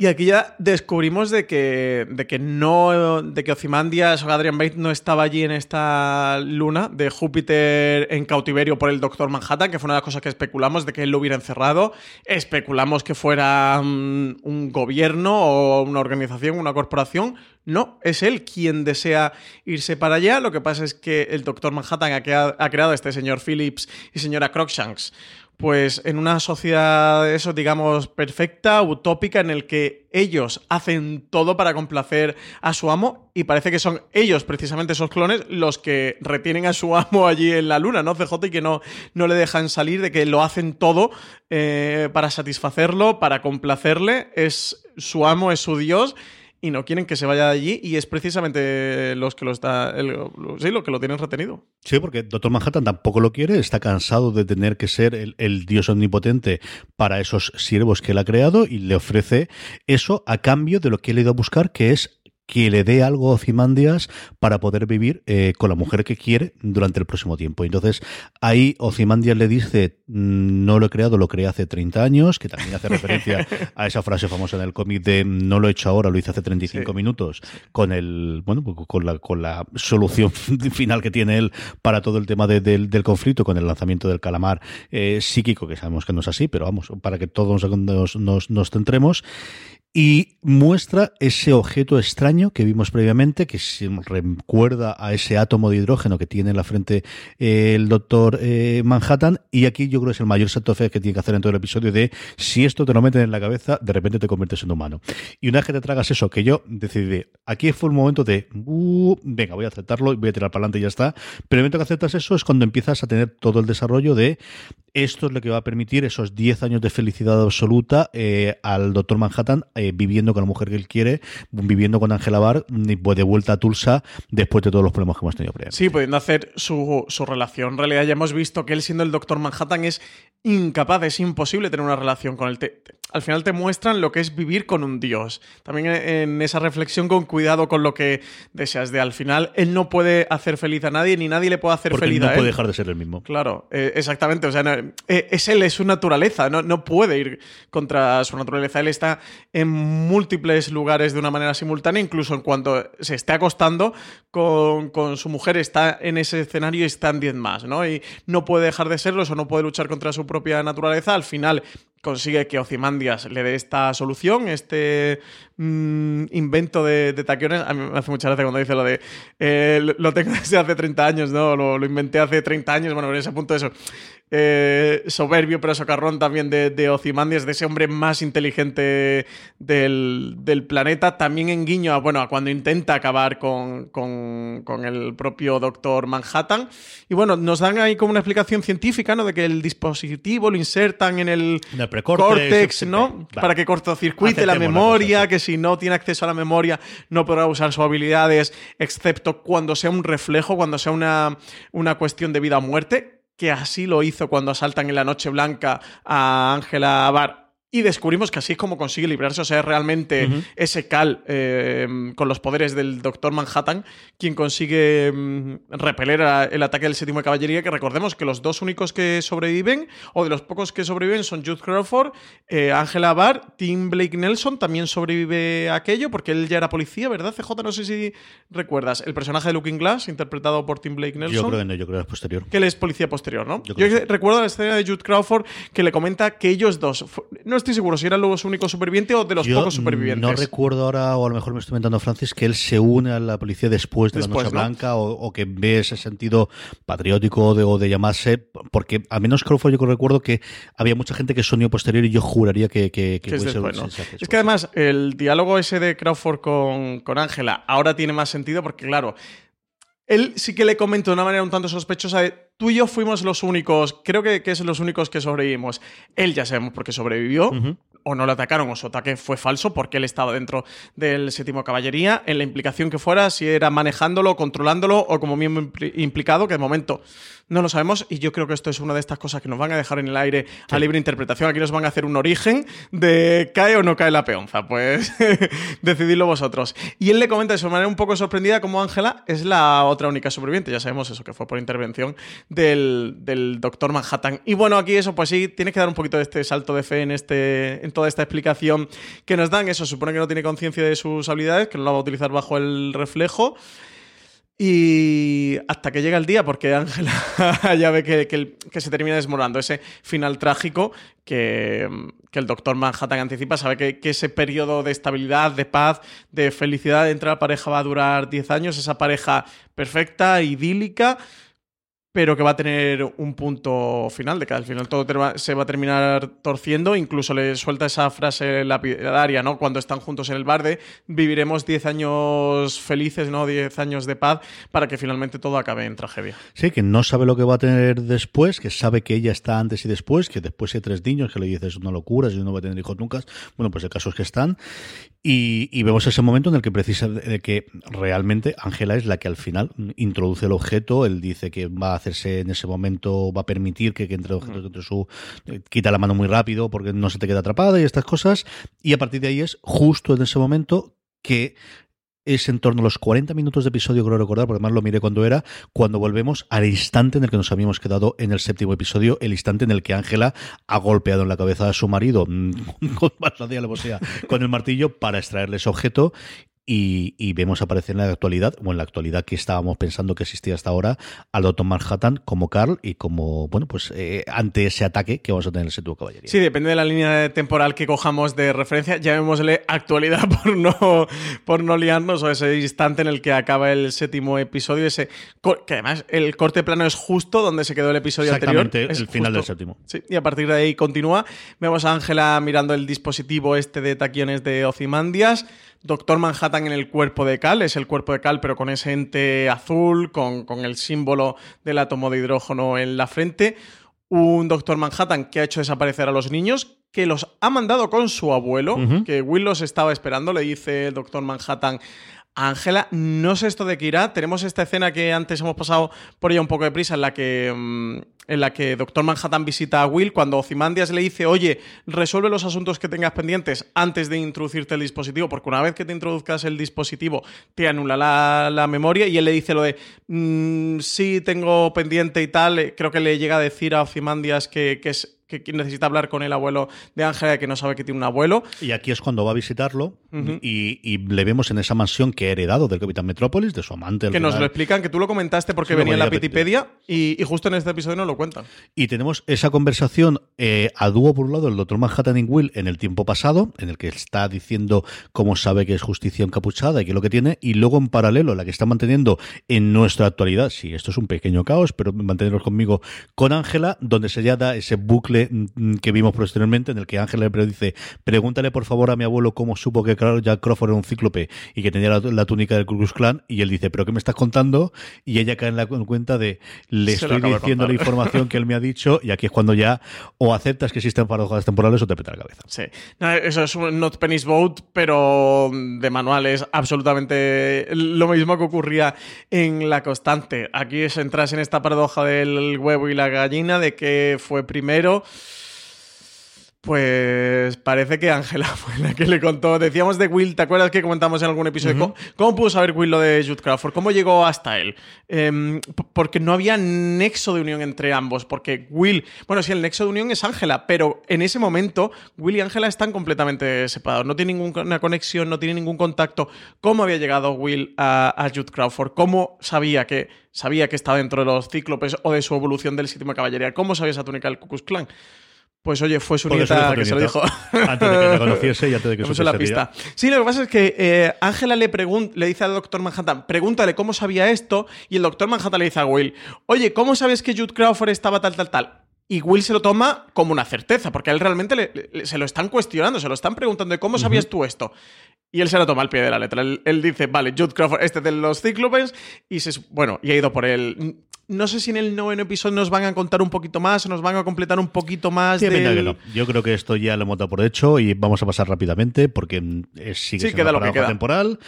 Y aquí ya descubrimos de que, de que no, de que Ozymandias o Adrian Bates no estaba allí en esta luna de Júpiter en cautiverio por el Doctor Manhattan, que fue una de las cosas que especulamos de que él lo hubiera encerrado. Especulamos que fuera mm, un gobierno o una organización, una corporación. No, es él quien desea irse para allá. Lo que pasa es que el Doctor Manhattan ha, crea- ha creado este señor Phillips y señora Crookshanks pues en una sociedad, eso digamos, perfecta, utópica, en el que ellos hacen todo para complacer a su amo y parece que son ellos, precisamente esos clones, los que retienen a su amo allí en la luna, ¿no? CJ y que no, no le dejan salir, de que lo hacen todo eh, para satisfacerlo, para complacerle, es su amo, es su dios. Y no quieren que se vaya de allí, y es precisamente los que lo está. lo- sí, lo que lo tienen retenido. Sí, porque Doctor Manhattan tampoco lo quiere, está cansado de tener que ser el, el dios omnipotente para esos siervos que él ha creado y le ofrece eso a cambio de lo que él ha ido a buscar, que es que le dé algo a Ozymandias para poder vivir eh, con la mujer que quiere durante el próximo tiempo. Entonces, ahí Ozymandias le dice, "Mm, no lo he creado, lo creé hace 30 años, que también hace referencia a esa frase famosa en el cómic de no lo he hecho ahora, lo hice hace 35 Sí. minutos, con el, bueno, pues con la, con la solución final que tiene él para todo el tema de- del, del conflicto, con el lanzamiento del calamar eh, psíquico, que sabemos que no es así, pero vamos, para que todos nos, nos, nos centremos y muestra ese objeto extraño que vimos previamente, que se recuerda a ese átomo de hidrógeno que tiene en la frente eh, el doctor eh, Manhattan. Y aquí yo creo que es el mayor salto fe que tiene que hacer en todo el episodio de si esto te lo meten en la cabeza, de repente te conviertes en humano. Y una vez que te tragas eso, que yo decidí, aquí fue un momento de, "Uh, venga, voy a aceptarlo y voy a tirar para adelante y ya está. Pero el momento que aceptas eso es cuando empiezas a tener todo el desarrollo de esto es lo que va a permitir esos 10 años de felicidad absoluta eh, al doctor Manhattan eh, viviendo con la mujer que él quiere, viviendo con Angela Barr, y, pues, de vuelta a Tulsa después de todos los problemas que hemos tenido previamente. Sí, pudiendo hacer su, su relación. En realidad ya hemos visto que él siendo el Doctor Manhattan es incapaz, es imposible tener una relación con él. Te- al final te muestran lo que es vivir con un dios. También en, en esa reflexión con cuidado con lo que deseas de al final, él no puede hacer feliz a nadie ni nadie le puede hacer Porque feliz no a él. puede dejar de ser el mismo. Claro, eh, exactamente. O sea, no- eh, es él, es su naturaleza. No, puede ir contra su naturaleza. Él está en múltiples lugares de una manera simultánea, incluso en cuanto se esté acostando con, su mujer, está en ese escenario y están 10 más, ¿no? Y no puede dejar de serlo, eso no puede luchar contra su propia naturaleza. Al final consigue que Ozymandias le dé esta solución, este mm, invento de, de taquiones. A mí me hace mucha gracia cuando dice lo de eh, lo- tengo desde hace 30 años, ¿no? Lo, inventé hace 30 años. Bueno, en ese punto eso. eh, soberbio pero socarrón también de, de Ozymandias, de ese hombre más inteligente del, planeta. También en guiño a, bueno, a cuando intenta acabar con, el propio Doctor Manhattan. Y bueno, nos dan ahí como una explicación científica, ¿no? De que el dispositivo lo insertan En el precórtex, córtex, ¿no? vale. Para que cortocircuite la Aceptemos la memoria, que si no tiene acceso a la memoria no podrá usar sus habilidades, excepto cuando sea un reflejo, cuando sea una, una cuestión de vida o muerte, que así lo hizo cuando asaltan en la Noche Blanca a Ángela Bar Y descubrimos que así es como consigue librarse, o sea, es realmente ese Cal eh, con los poderes del Doctor Manhattan quien consigue mm, repeler a- el ataque del séptimo de caballería, que recordemos que los dos únicos que sobreviven, o de los pocos que sobreviven, son Jude Crawford, eh, Angela Barr, Tim Blake Nelson también sobrevive a aquello, porque él ya era policía, ¿verdad, CJ? No sé si recuerdas. El personaje de Looking Glass, interpretado por Tim Blake Nelson Yo creo que no, yo creo que es posterior. que él es policía posterior, ¿no? Yo Yo, recuerdo la escena de Jude Crawford que le comenta que ellos dos, no estoy seguro si eran los únicos supervivientes o de los Yo pocos supervivientes. No recuerdo ahora, o a lo mejor me estoy inventando Francis, que él se une a la policía después de Después, la Noche ¿no? Blanca o, o que ve ese sentido patriótico de, o de llamarse, porque al menos Crawford yo recuerdo que había mucha gente que sonó posterior y yo juraría que, que, que sí, Es que además el diálogo ese de Crawford con con Ángela ahora tiene más sentido porque, claro, él sí que le comenta de una manera un tanto sospechosa de tú y yo fuimos los únicos, creo que, que es los únicos que sobrevivimos. Él ya sabemos por qué sobrevivió. O no le atacaron, o su ataque fue falso porque él estaba dentro del séptimo caballería. En la implicación que fuera, si era manejándolo, controlándolo o como miembro impli- implicado, que de momento no lo sabemos. Y yo creo que esto es una de estas cosas que nos van a dejar en el aire a libre interpretación. Aquí nos van a hacer un origen de cae o no cae la peonza. Pues decididlo vosotros. Y él le comenta de su manera un poco sorprendida como Ángela es la otra única sobreviviente. Ya sabemos eso, que fue por intervención del, del doctor Manhattan. Y bueno, aquí eso, pues sí, tienes que dar un poquito de este salto de fe en, este, en toda esta explicación que nos dan. Eso supone que no tiene conciencia de sus habilidades, que no la va a utilizar bajo el reflejo. Y hasta que llega el día, porque Ángela ya ve que, que se termina desmoronando ese final trágico que, que el doctor Manhattan anticipa, sabe que, que ese periodo de estabilidad, de paz, de felicidad entre la pareja va a durar 10 años, esa pareja perfecta, idílica, pero que va a tener un punto final, de que al final todo se va a terminar torciendo, incluso le suelta esa frase lapidaria, ¿no? Cuando están juntos en el bar de viviremos 10 años felices, ¿no? 10 años de paz, para que finalmente todo acabe en tragedia. Sí, que no sabe lo que va a tener después, que sabe que ella está antes y después, que después hay tres niños, que le dices es una locura, si no va a tener hijos nunca. Bueno, pues el caso es que están. Y, y vemos ese momento en el que precisa de que realmente Ángela es la que al final introduce el objeto. Él dice que va a hacerse en ese momento, va a permitir que, que entre el objeto entre su. eh, quita la mano muy rápido porque no se te queda atrapada y estas cosas. Y a partir de ahí es justo en ese momento que es en torno a los 40 minutos de episodio, creo recordar, porque además lo miré cuando era, cuando volvemos al instante en el que nos habíamos quedado en el séptimo episodio, el instante en el que Ángela ha golpeado en la cabeza a su marido, mm, con alevosía, con el martillo para extraerle ese objeto. Y, y vemos aparecer en la actualidad, o en la actualidad que estábamos pensando que existía hasta ahora, al Doctor Manhattan como Carl y como, bueno, pues eh, ante ese ataque que vamos a tener en el séptimo caballería. Sí, depende de la línea temporal que cojamos de referencia. Llamémosle actualidad por no, por no liarnos, o ese instante en el que acaba el séptimo episodio, ese que además el corte plano es justo donde se quedó el episodio anterior. Exactamente, Es el final del séptimo. Sí, y a partir de ahí continúa. Vemos a Ángela mirando el dispositivo este de taquiones de Ozymandias. Doctor Manhattan en el cuerpo de Cal, es el cuerpo de Cal, pero con ese ente azul, con, con el símbolo del átomo de hidrógeno en la frente. Un Doctor Manhattan que ha hecho desaparecer a los niños, que los ha mandado con su abuelo, que Will los estaba esperando, le dice el Doctor Manhattan a Ángela, no sé esto de qué irá. Tenemos esta escena que antes hemos pasado por ella un poco de prisa, en la que, mm, en la que Doctor Manhattan visita a Will cuando Ozymandias le dice, oye, resuelve los asuntos que tengas pendientes antes de introducirte el dispositivo, porque una vez que te introduzcas el dispositivo te anula la, la memoria y él le dice lo de, "Mm, sí, tengo pendiente y tal. Eh, Creo que le llega a decir a Ozymandias que, que es que necesita hablar con el abuelo de Ángela, que no sabe que tiene un abuelo. Y aquí es cuando va a visitarlo y, y le vemos en esa mansión que ha heredado del Capitán Metrópolis, de su amante. Que nos final. lo explican, que tú lo comentaste porque Sí, venía en la ponía Wikipedia y, y justo en este episodio nos lo cuentan. Y tenemos esa conversación eh, a dúo por un lado el doctor Manhattan y Will en el tiempo pasado, en el que está diciendo cómo sabe que es justicia encapuchada y que es lo que tiene, y luego en paralelo la que está manteniendo en nuestra actualidad, sí, esto es un pequeño caos, pero mantenerlos conmigo con Ángela, donde se ya da ese bucle mm, que vimos posteriormente, en el que Ángela le dice, pregúntale por favor a mi abuelo cómo supo que Carl- Jack Crawford era un cíclope y que tenía la, la túnica del Ku Klan, y él dice, pero ¿qué me estás contando? Y ella cae en la en cuenta de, le Se estoy diciendo la contar. Que él me ha dicho y aquí es cuando ya o aceptas que existen paradojas temporales o te peta la cabeza. Sí. Eso es un Not Penny's Boat, pero de manual es absolutamente lo mismo que ocurría en La Constante. Aquí es entras en esta paradoja del huevo y la gallina, de que fue primero. Pues parece que Ángela fue la que le contó. Decíamos de Will, ¿te acuerdas que comentamos en algún episodio? ¿Cómo, cómo pudo saber Will lo de Jude Crawford? ¿Cómo llegó hasta él? Em, porque no había nexo de unión entre ambos. Porque Will, bueno, sí, el nexo de unión es Ángela, pero en ese momento Will y Ángela están completamente separados. No tienen ninguna conexión, no tienen ningún contacto. ¿Cómo había llegado Will a, a Jude Crawford? ¿Cómo sabía que, sabía que estaba dentro de los cíclopes o de su evolución del séptimo de caballería? ¿Cómo sabía esa túnica del Ku Klux Klan? Pues oye, fue su Porque nieta que se lo dijo. Antes de que la conociese y antes de que puso la supiese pista. Sí, lo que pasa es que eh, Ángela le, le dice al doctor Manhattan, pregúntale cómo sabía esto, y el doctor Manhattan le dice a Will, oye, ¿cómo sabes que Jude Crawford estaba tal, tal, tal? Y Will se lo toma como una certeza, porque a él realmente le- le- se lo están cuestionando, se lo están preguntando, ¿de cómo sabías tú esto? Y él se lo toma al pie de la letra. Él, él dice, vale, Jude Crawford, este de los cíclopes, y se, bueno, y ha ido por él. No sé si en el noveno episodio nos van a contar un poquito más, o nos van a completar un poquito más pinta del- que no. Yo creo que esto ya lo hemos dado por hecho y vamos a pasar rápidamente porque mm, sigue Sí, siendo queda lo que queda. temporal.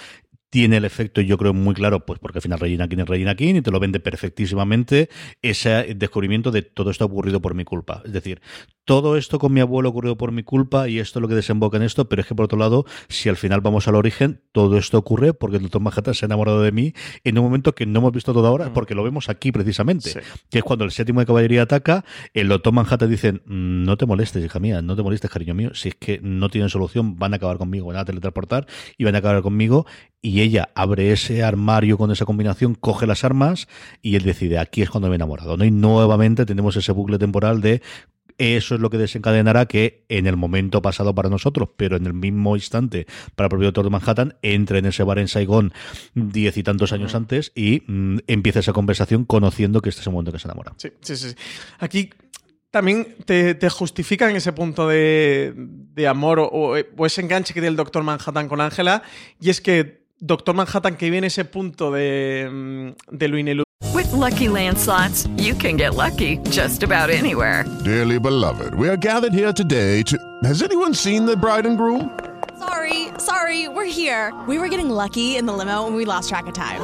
Tiene el efecto, yo creo, muy claro, pues porque al final Regina King es Regina King y te lo vende perfectísimamente ese descubrimiento de todo esto ha ocurrido por mi culpa. Es decir, todo esto con mi abuelo ocurrido por mi culpa y esto es lo que desemboca en esto, pero es que por otro lado, si al final vamos al origen, todo esto ocurre porque el doctor Manhattan se ha enamorado de mí en un momento que no hemos visto todo ahora, porque lo vemos aquí precisamente, Sí. que es cuando el séptimo de caballería ataca, el doctor Manhattan dice, "Mm, no te molestes, hija mía, no te molestes, cariño mío, si es que no tienen solución, van a acabar conmigo, van a teletransportar y van a acabar conmigo, y ella abre ese armario con esa combinación, coge las armas y él decide, aquí es cuando me he enamorado, ¿no? Y nuevamente tenemos ese bucle temporal de eso es lo que desencadenará que en el momento pasado para nosotros, pero en el mismo instante para el propio doctor de Manhattan, entre en ese bar en Saigón diez y tantos años antes y mm, empieza esa conversación conociendo que este es el momento que se enamora. Sí, sí, sí. Aquí también te, te justifican ese punto de, de amor o, o- o ese enganche que tiene el Doctor Manhattan con Ángela. Y es que Doctor Manhattan, que viene ese punto de, mm, de lo ineludible. With Lucky Land slots, you can get lucky just about anywhere. Dearly beloved, we are gathered here today to. Has anyone seen the bride and groom? Sorry, sorry, we're here. We were getting lucky in the limo and we lost track of time.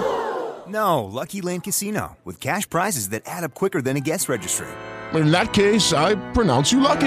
No, Lucky Land Casino, with cash prizes that add up quicker than a guest registry. In that case, I pronounce you lucky.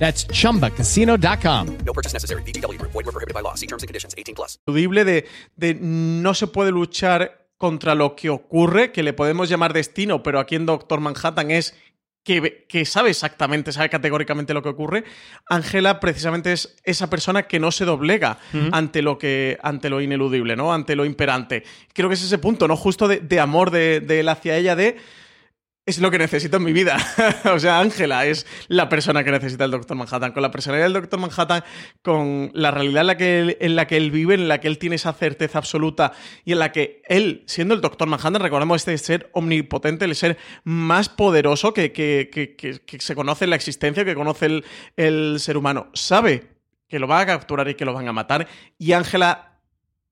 That's chumbacasino.com. No purchase necessary. VGW Group. Void were prohibited by law. See terms and conditions. 18 plus. de, de no se puede luchar contra lo que ocurre, que le podemos llamar destino, pero aquí en Doctor Manhattan es que, que sabe exactamente, sabe categóricamente lo que ocurre. Ángela precisamente es esa persona que no se doblega ante lo que ante lo ineludible, ¿no? Ante lo imperante. Creo que es ese punto, ¿no? Justo de, de amor de, de él hacia ella, de es lo que necesito en mi vida. o sea, Ángela es la persona que necesita el Doctor Manhattan. Con la personalidad del Doctor Manhattan, con la realidad en la, que él, en la que él vive, en la que él tiene esa certeza absoluta y en la que él, siendo el Doctor Manhattan, recordemos este ser omnipotente, el ser más poderoso que, que- que- que- se conoce en la existencia, que conoce el, el ser humano, sabe que lo van a capturar y que lo van a matar. Y Ángela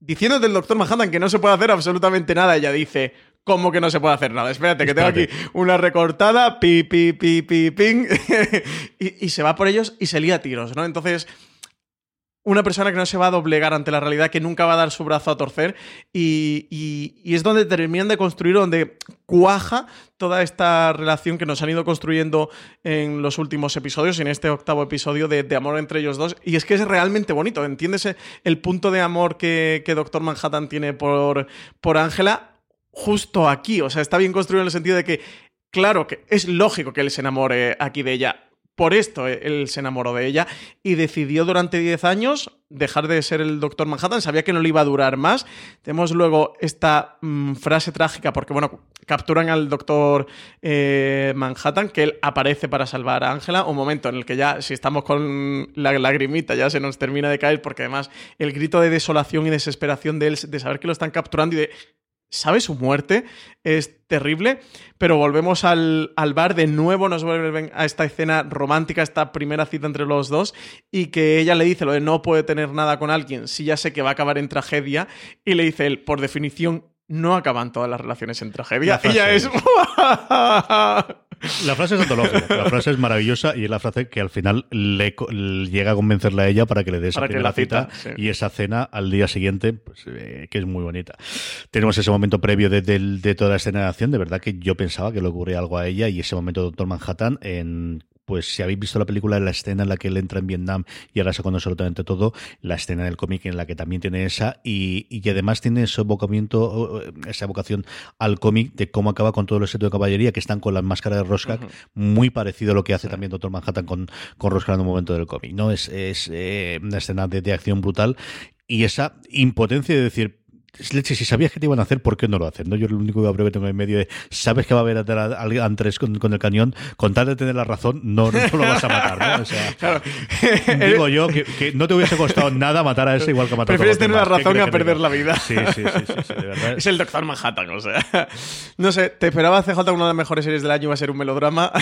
diciendo del Doctor Manhattan que no se puede hacer absolutamente nada, ella dice, ¿cómo que no se puede hacer nada? Espérate, que tengo aquí una recortada, pi, pi, pi, pi, ping, y, y se va por ellos y se lía a tiros, ¿no? Entonces, una persona que no se va a doblegar ante la realidad, que nunca va a dar su brazo a torcer, y, y- y es donde terminan de construir, donde cuaja toda esta relación que nos han ido construyendo en los últimos episodios, en este octavo episodio de, de amor entre ellos dos. Y es que es realmente bonito, ¿entiendes? El punto de amor que, que Doctor Manhattan tiene por por Ángela, justo aquí. O sea, está bien construido en el sentido de que, claro, que es lógico que él se enamore aquí de ella. Por esto eh, él se enamoró de ella y decidió durante 10 años dejar de ser el Doctor Manhattan. Sabía que no le iba a durar más. Tenemos luego esta mm, frase trágica, porque bueno, capturan al Doctor eh, Manhattan, que él aparece para salvar a Ángela. Un momento en el que ya, si estamos con la lagrimita, ya se nos termina de caer, porque además el grito de desolación y desesperación de él, de saber que lo están capturando y de sabe su muerte, es terrible, pero volvemos al, al, bar, de nuevo nos vuelven a esta escena romántica, esta primera cita entre los dos, y que ella le dice lo de no puede tener nada con alguien si ya sé que va a acabar en tragedia, y le dice él, por definición, no acaban todas las relaciones en tragedia. Ella es... La frase es antológica, la frase es maravillosa y es la frase que al final le, llega a convencerle a ella para que le dé esa primera cita, y esa cena al día siguiente, pues, eh, que es muy bonita. Tenemos ese momento previo de, de, toda la escena de acción, de verdad que yo pensaba que le ocurría algo a ella y ese momento Doctor Manhattan en pues si habéis visto la película, la escena en la que él entra en Vietnam y ahora se conoce absolutamente todo, la escena del cómic en la que también tiene esa y, y además tiene ese evocamiento, esa evocación al cómic de cómo acaba con todo el set de caballería que están con las máscaras de Rorschach, muy parecido a lo que hace también Doctor Manhattan con, con en un momento del cómic, ¿no? Es, es eh, una escena de, de acción brutal y esa impotencia de decir, Leche, si sabías que te iban a hacer, ¿por qué no lo hacen? ¿no? Yo lo único que tengo en medio de, sabes que va a haber antes con, con el cañón, con tal de tener la razón, no, no lo vas a matar, ¿no? O sea, digo yo que, no te hubiese costado nada matar a ese igual que matar Prefieres a tener la razón a perder la vida. Sí, sí, sí, sí, de verdad. Es el Doctor Manhattan, o sea. No sé, ¿te esperaba CJ una de las mejores series del año va a ser un melodrama?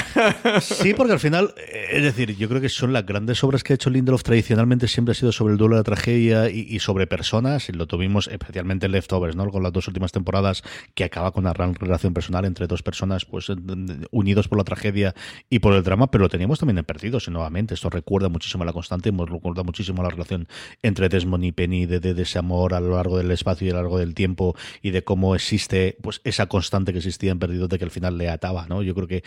Sí, porque al final, es decir, yo creo que son las grandes obras que ha hecho Lindelof tradicionalmente siempre ha sido sobre el duelo de la tragedia y, y sobre personas, y lo tuvimos especialmente Leftovers, ¿no? Con las dos últimas temporadas que acaba con una gran relación personal entre dos personas, pues unidos por la tragedia y por el drama, pero lo teníamos también en Perdidos, y nuevamente esto recuerda muchísimo a la constante, nos recuerda muchísimo a la relación entre Desmond y Penny, de, de, ese amor a lo largo del espacio y a lo largo del tiempo, y de cómo existe pues esa constante que existía en Perdidos de que al final le ataba, ¿no? Yo creo que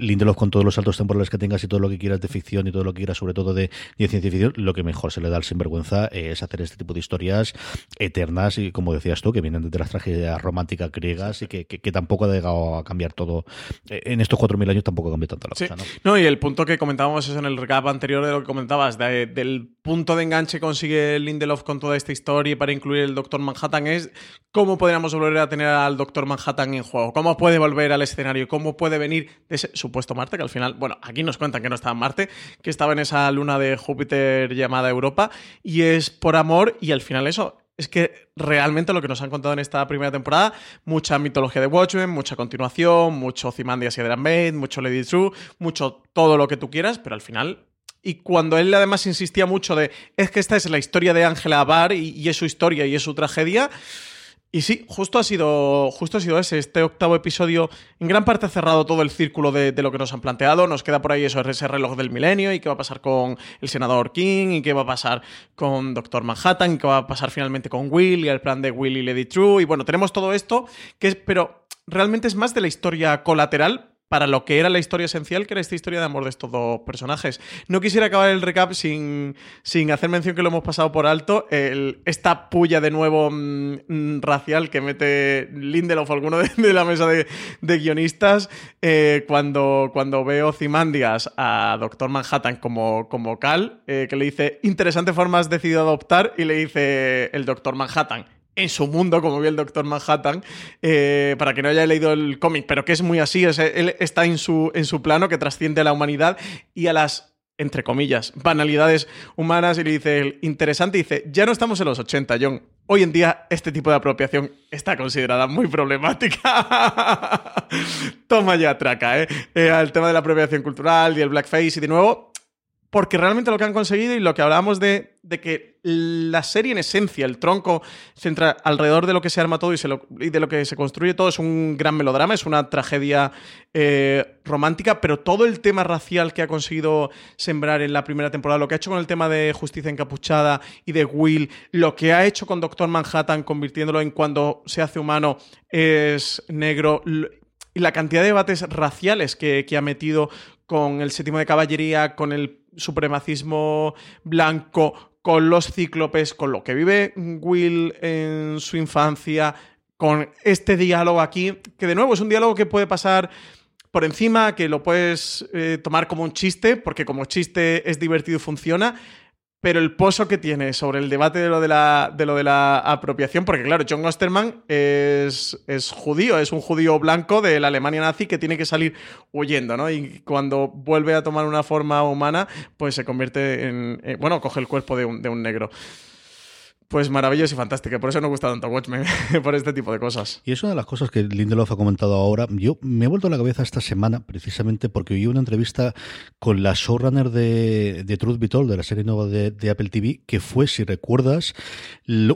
Lindelof con todos los saltos temporales que tengas y todo lo que quieras de ficción y todo lo que quieras sobre todo de, de ciencia ficción, lo que mejor se le da al sinvergüenza es hacer este tipo de historias eternas y como decías tú, que vienen de las tragedias románticas griegas y que, que, tampoco ha llegado a cambiar todo. Eh, en estos 4.000 años tampoco ha cambiado tanto la cosa, ¿no? No, y el punto que comentábamos es en el recap anterior de lo que comentabas, del punto de enganche que consigue Lindelof con toda esta historia para incluir el Doctor Manhattan es cómo podríamos volver a tener al Doctor Manhattan en juego, cómo puede volver al escenario, cómo puede venir de supuesto Marte, que al final, bueno, aquí nos cuentan que no estaba en Marte, que estaba en esa luna de Júpiter llamada Europa, y es por amor, y al final eso, es que realmente lo que nos han contado en esta primera temporada, mucha mitología de Watchmen, mucha continuación, mucho Zimandias y Bate, mucho Lady True, mucho todo lo que tú quieras, pero al final y cuando él además insistía mucho de es que esta es la historia de Angela Barr y, y, es su historia y es su tragedia, y sí, justo ha sido, justo ha sido ese. Este octavo episodio en gran parte ha cerrado todo el círculo de, lo que nos han planteado. Nos queda por ahí eso, ese reloj del milenio y qué va a pasar con el senador King y qué va a pasar con Doctor Manhattan y qué va a pasar finalmente con Will y el plan de Will y Lady True. Y bueno, tenemos todo esto, que es, pero realmente es más de la historia colateral para lo que era la historia esencial, que era esta historia de amor de estos dos personajes. No quisiera acabar el recap sin, sin hacer mención que lo hemos pasado por alto, el, esta puya de nuevo mm, mm, racial que mete Lindelof, alguno de, la mesa de, guionistas, eh, cuando, cuando veo Zimandias a Doctor Manhattan como, como Cal, eh, que le dice, interesante forma has decidido adoptar, y le dice el Doctor Manhattan, en su mundo, como vi el Doctor Manhattan, eh, para que no haya leído el cómic, pero que es muy así, él está en su, en su plano que trasciende a la humanidad y a las entre comillas, banalidades humanas y le dice, interesante, dice, ya no estamos en los 80, John. Hoy en día este tipo de apropiación está considerada muy problemática. Toma ya traca, ¿eh? ¿eh? Al tema de la apropiación cultural y el blackface y de nuevo, porque realmente lo que han conseguido y lo que hablábamos de, de que la serie en esencia, el tronco, centra alrededor de lo que se arma todo y, de lo que se construye todo, es un gran melodrama, es una tragedia eh, romántica, pero todo el tema racial que ha conseguido sembrar en la primera temporada, lo que ha hecho con el tema de justicia encapuchada y de Will, lo que ha hecho con Doctor Manhattan, convirtiéndolo en cuando se hace humano es negro, y la cantidad de debates raciales que, que ha metido con el séptimo de caballería, con el supremacismo blanco, con los cíclopes, con lo que vive Will en su infancia, con este diálogo aquí, que de nuevo es un diálogo que puede pasar por encima, que lo puedes eh, tomar como un chiste, porque como chiste es divertido y funciona, pero el pozo que tiene sobre el debate de lo de la, de lo de la apropiación, porque claro, John Osterman es, es judío, es un judío blanco de la Alemania nazi que tiene que salir huyendo, ¿no? Y cuando vuelve a tomar una forma humana, pues se convierte en, bueno, coge el cuerpo de un, de un negro. Pues maravillosa y fantástica. Por eso nos gusta tanto Watchmen, por este tipo de cosas. Y es una de las cosas que Lindelof ha comentado ahora. Yo me he vuelto a la cabeza esta semana, precisamente porque oí una entrevista con la showrunner de, de Truth Be Told, de la serie nueva de, de Apple TV, que fue, si recuerdas,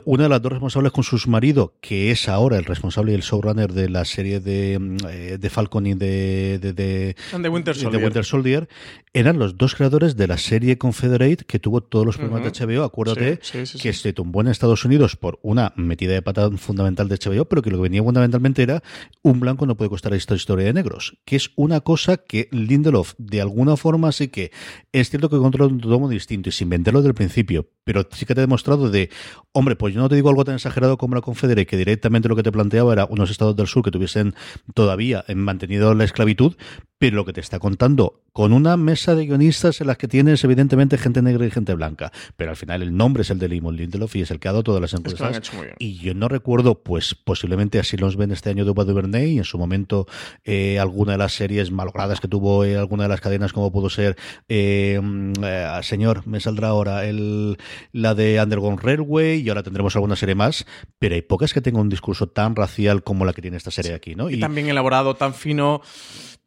una de las dos responsables con su marido, que es ahora el responsable y el showrunner de la serie de, eh, de Falcon y de, de, Winter Soldier. Winter Soldier, eran los dos creadores de la serie Confederate que tuvo todos los problemas de HBO. Acuérdate Sí, sí, sí, que se tumbó en Estados Unidos por una metida de pata fundamental de HBO, pero que lo que venía fundamentalmente era un blanco no puede costar esta historia de negros, que es una cosa que Lindelof de alguna forma sí que es cierto que controla un tomo distinto y sin venderlo desde el principio, pero sí que te ha demostrado de, hombre, pues yo no te digo algo tan exagerado como la Confederate, que directamente lo que te planteaba era unos estados del sur que tuviesen todavía mantenido la esclavitud, pero lo que te está contando con una mesa de guionistas en las que tienes evidentemente gente negra y gente blanca, pero al final el nombre es el de Limon Lindelof y es el que ha dado todas las Es que encuestas. Y yo no recuerdo, pues posiblemente así los ven este año de Bob Duvernay y en su momento eh, alguna de las series malogradas que tuvo eh, alguna de las cadenas como pudo ser, eh, mm, eh, señor, me saldrá ahora el, la de Underground Railway y ahora tendremos alguna serie más, pero hay pocas que tengan un discurso tan racial como la que tiene esta serie aquí, ¿no? Y, tan bien elaborado, tan fino,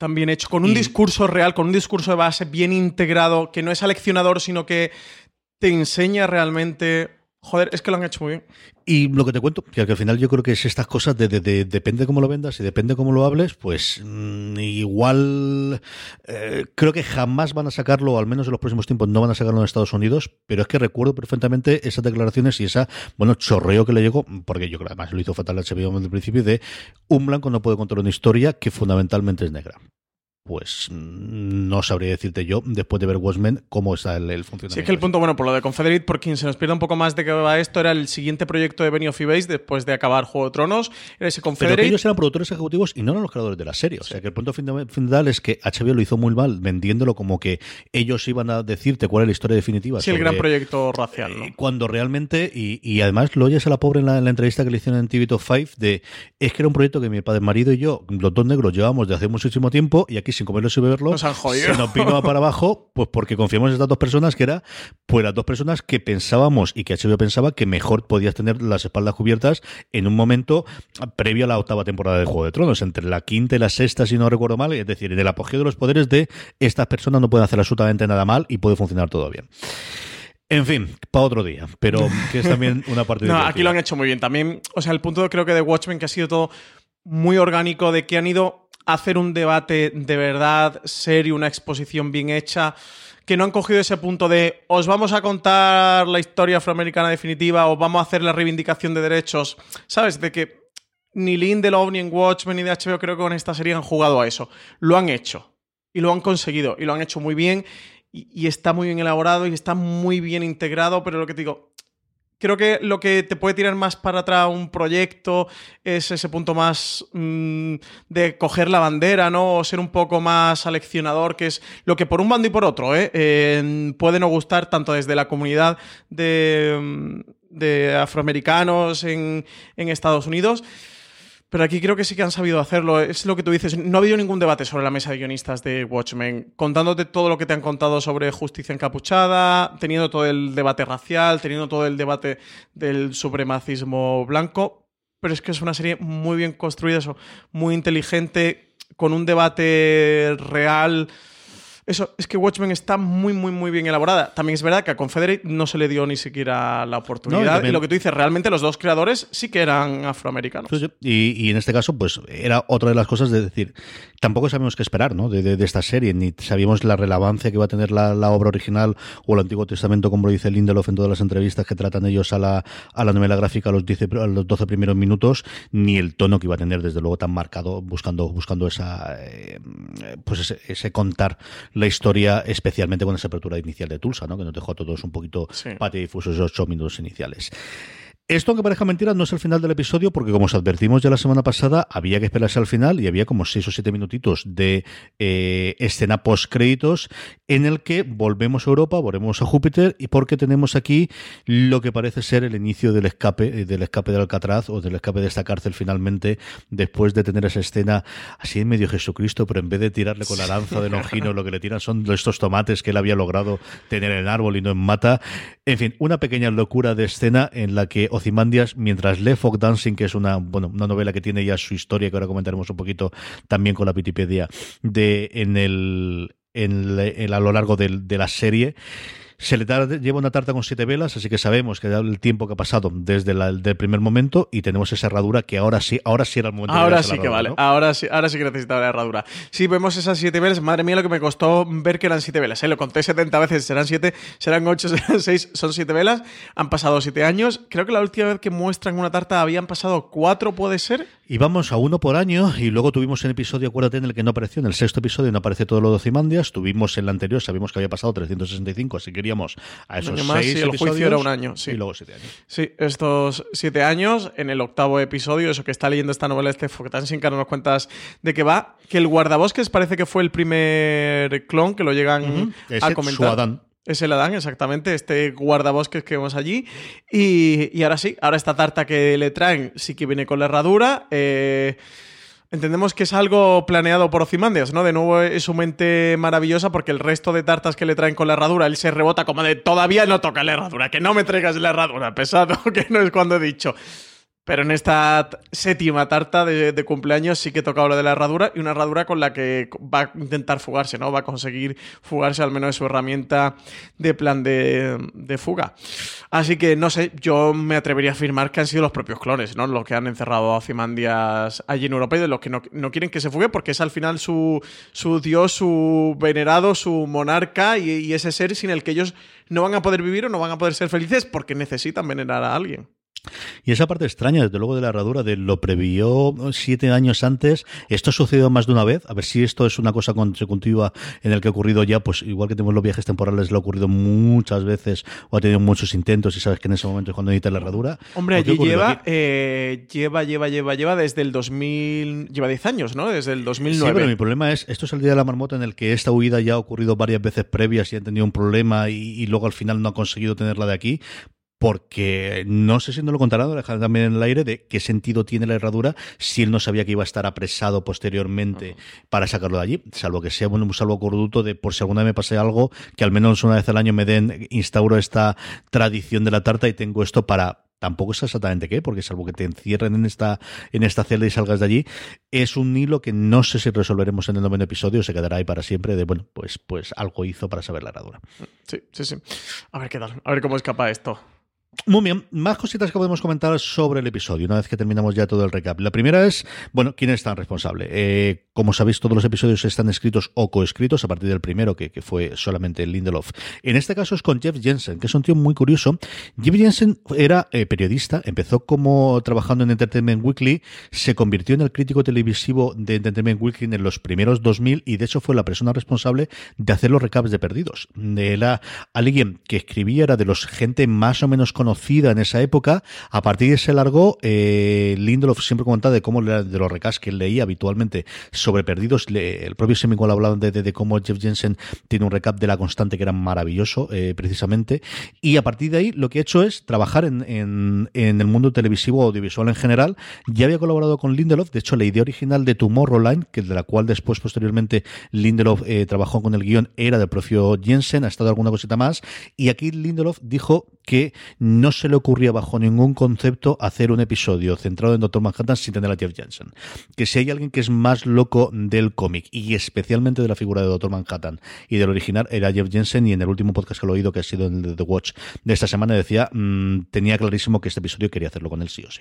tan bien hecho, con un discurso real, con un discurso de base bien integrado, que no es aleccionador, sino que te enseña realmente. Joder, es que lo han hecho muy bien. Y lo que te cuento, que al final yo creo que es estas cosas de, de- de- depende cómo lo vendas y depende cómo lo hables, pues mm, igual eh, creo que jamás van a sacarlo, al menos en los próximos tiempos no van a sacarlo en Estados Unidos, pero es que recuerdo perfectamente esas declaraciones y esa, bueno, chorreo que le llegó, porque yo creo que además lo hizo fatal HBO desde el principio, de un blanco no puede contar una historia que fundamentalmente es negra. Pues mm, no sabría decirte yo, después de ver Watchmen, cómo está el, el funcionamiento. Sí, es que el punto, bueno, por lo de Confederate, por quien se nos pierde un poco más de qué va esto, era el siguiente proyecto de Benioff y Weiss después de acabar Juego de Tronos. Era ese Pero Confederate. que ellos eran productores ejecutivos y no eran los creadores de la serie. O sea que el punto fundamental es que HBO lo hizo muy mal, vendiéndolo como que ellos iban a decirte cuál es la historia definitiva. sí, el gran proyecto racial, ¿no? Cuando realmente, y, y además lo oyes a la pobre en la, en la entrevista que le hicieron en TV Top 5, de es que era un proyecto que mi padre, marido y yo, los dos negros, llevamos de hace muchísimo tiempo y aquí sin comerlo y beberlo, Nos han jodido. se nos vino para abajo, pues porque confiamos en estas dos personas que era, pues las dos personas que pensábamos y que HBO pensaba que mejor podías tener las espaldas cubiertas en un momento previo a la octava temporada de Juego de Tronos, entre la quinta y la sexta, si no recuerdo mal, es decir, en el apogeo de los poderes de estas personas no pueden hacer absolutamente nada mal y puede funcionar todo bien. En fin, para otro día, pero que es también una parte No, divertida. aquí lo han hecho muy bien. También, o sea, el punto creo que de Watchmen que ha sido todo muy orgánico, de que han ido hacer un debate de verdad serio, una exposición bien hecha, que no han cogido ese punto de os vamos a contar la historia afroamericana definitiva o vamos a hacer la reivindicación de derechos, ¿sabes? De que ni Lindelof, ni en Watchmen, ni de HBO creo que con esta serie han jugado a eso. Lo han hecho. Y lo han conseguido. Y lo han hecho muy bien. Y, y está muy bien elaborado y está muy bien integrado. Pero lo que te digo, creo que lo que te puede tirar más para atrás un proyecto es ese punto más mm, de coger la bandera, ¿no? O ser un poco más seleccionador, que es lo que por un bando y por otro, ¿eh? Puede no gustar tanto desde la comunidad de, mm, afroamericanos en Estados Unidos. Pero aquí creo que sí que han sabido hacerlo. Es lo que tú dices. No ha habido ningún debate sobre la mesa de guionistas de Watchmen, contándote todo lo que te han contado sobre justicia encapuchada, teniendo todo el debate racial, teniendo todo el debate del supremacismo blanco. Pero es que es una serie muy bien construida, muy inteligente, con un debate real. Eso, es que Watchmen está muy, muy, muy bien elaborada. También es verdad que a Confederate no se le dio ni siquiera la oportunidad. y, también- lo que tú dices, realmente los dos creadores sí que eran afroamericanos. Sí, sí. Y, y en este caso, pues era otra de las cosas de decir, tampoco sabemos qué esperar, ¿no? De, de- de esta serie, ni sabíamos la relevancia que va a tener la, la obra original o el Antiguo Testamento, como lo dice Lindelof en todas las entrevistas que tratan ellos a la, a la novela gráfica a los, 10 pr- a los 12 primeros minutos, ni el tono que iba a tener, desde luego, tan marcado, buscando, buscando esa, eh, pues ese, ese contar la historia, especialmente con esa apertura inicial de Tulsa, ¿no? Que nos dejó a todos un poquito Sí. pate difusos esos ocho minutos iniciales. Esto, aunque parezca mentira, no es el final del episodio, porque como os advertimos ya la semana pasada, había que esperarse al final y había como seis o siete minutitos de eh, escena post-créditos en el que volvemos a Europa, volvemos a Júpiter, y porque tenemos aquí lo que parece ser el inicio del escape, eh, del escape de Alcatraz o del escape de esta cárcel finalmente, después de tener esa escena así en medio Jesucristo, pero en vez de tirarle con la lanza de Longino, lo que le tiran son estos tomates que él había logrado tener en el árbol y no en mata. En fin, una pequeña locura de escena en la que Ozymandias, mientras lee Folk Dancing, que es una, bueno, una novela que tiene ya su historia, que ahora comentaremos un poquito también con la Wikipedia, de, en el, en, a lo largo de la serie, se le lleva una tarta con siete velas, así que sabemos que el tiempo que ha pasado desde el primer momento y tenemos esa herradura que ahora sí, ahora sí era el momento. Ahora sí que vale, ahora sí, ahora sí que necesitaba la herradura. Sí, vemos esas siete velas. Madre mía, lo que me costó ver que eran siete velas. ¿eh? Lo conté 70 veces, serán siete, serán ocho, serán seis, son siete velas. Han pasado siete años. Creo que la última vez que muestran una tarta habían pasado cuatro, puede ser. Y vamos a uno por año, y luego tuvimos el episodio, acuérdate, en el que no apareció, en el sexto episodio no aparece todo lo de Ozymandias, tuvimos en el anterior, sabíamos que había pasado 365, así queríamos a esos seis el juicio era un año, sí. Y luego siete años. Sí, estos siete años, en el octavo episodio, eso que está leyendo esta novela este tan sin que no nos cuentas de qué va, que el guardabosques parece que fue el primer clon que lo llegan a comentar. Es el Adán, exactamente, este guardabosques que vemos allí. Y, ahora sí, ahora esta tarta que le traen sí que viene con la herradura. Eh, entendemos que es algo planeado por Ozymandias, ¿no? De nuevo es su mente maravillosa porque el resto de tartas que le traen con la herradura, él se rebota como de todavía no toca la herradura, que no me traigas la herradura, pesado, que no es cuando he dicho. Pero en esta séptima tarta de, cumpleaños sí que toca lo de la herradura y una herradura con la que va a intentar fugarse, ¿no? Va a conseguir fugarse al menos de su herramienta de plan de, fuga. Así que no sé, yo me atrevería a afirmar que han sido los propios clones, ¿no? Los que han encerrado a Ozymandias allí en Europa y de los que no, quieren que se fugue porque es al final su, su dios, su venerado, su monarca y ese ser sin el que ellos no van a poder vivir o no van a poder ser felices porque necesitan venerar a alguien. Y esa parte extraña, desde luego, de la herradura, de lo previó siete años antes, esto ha sucedido más de una vez, a ver si esto es una cosa consecutiva en el que ha ocurrido ya, pues igual que tenemos los viajes temporales, lo ha ocurrido muchas veces o ha tenido muchos intentos y sabes que en ese momento es cuando necesitas la herradura. Hombre, allí lleva, eh, lleva, lleva, lleva, lleva desde el 2000, lleva 10 años, ¿no? Desde el 2009. Sí, pero mi problema es, esto es el día de la marmota en el que esta huida ya ha ocurrido varias veces previas y han tenido un problema y, y luego al final no ha conseguido tenerla de aquí porque no sé si no lo contará, dejar también en el aire de qué sentido tiene la herradura si él no sabía que iba a estar apresado posteriormente para sacarlo de allí, salvo que sea un salvo corduto de por si alguna vez me pase algo, que al menos una vez al año me den, instauro esta tradición de la tarta y tengo esto para tampoco sé exactamente qué, porque salvo que te encierren en esta, en esta celda y salgas de allí, es un hilo que no sé si resolveremos en el noveno episodio, se quedará ahí para siempre de, bueno, pues, pues algo hizo para saber la herradura. Sí, sí, sí. A ver qué tal, a ver cómo escapa esto. Muy bien, más cositas que podemos comentar sobre el episodio, una vez que terminamos ya todo el recap. La primera es, bueno, ¿quién es tan responsable? Eh, como sabéis, todos los episodios están escritos o coescritos a partir del primero, que, fue solamente Lindelof. En este caso es con Jeff Jensen, que es un tío muy curioso. Jeff Jensen era eh, periodista, empezó como trabajando en Entertainment Weekly, se convirtió en el crítico televisivo de Entertainment Weekly en los primeros 2000 y de hecho fue la persona responsable de hacer los recaps de Perdidos. Era alguien que escribía, era de los gente más o menos conocida en esa época. A partir de ese largo, eh, Lindelof siempre comentaba de cómo de los recaps que él leía habitualmente sobre Perdidos. el propio Semicol hablaba de, cómo Jeff Jensen tiene un recap de La Constante que era maravilloso, eh, precisamente. Y a partir de ahí lo que ha hecho es trabajar en, en, el mundo televisivo audiovisual en general. Ya había colaborado con Lindelof. De hecho, la idea original de Tomorrowland, que de la cual después, posteriormente, Lindelof eh, trabajó con el guion, era del propio Jensen. Ha estado alguna cosita más. Y aquí Lindelof dijo que no se le ocurría bajo ningún concepto hacer un episodio centrado en Doctor Manhattan sin tener a Jeff Jensen. Que si hay alguien que es más loco del cómic y especialmente de la figura de Doctor Manhattan y del original era Jeff Jensen y en el último podcast que lo he oído que ha sido en The Watch de esta semana decía mm, tenía clarísimo que este episodio quería hacerlo con él sí o sí.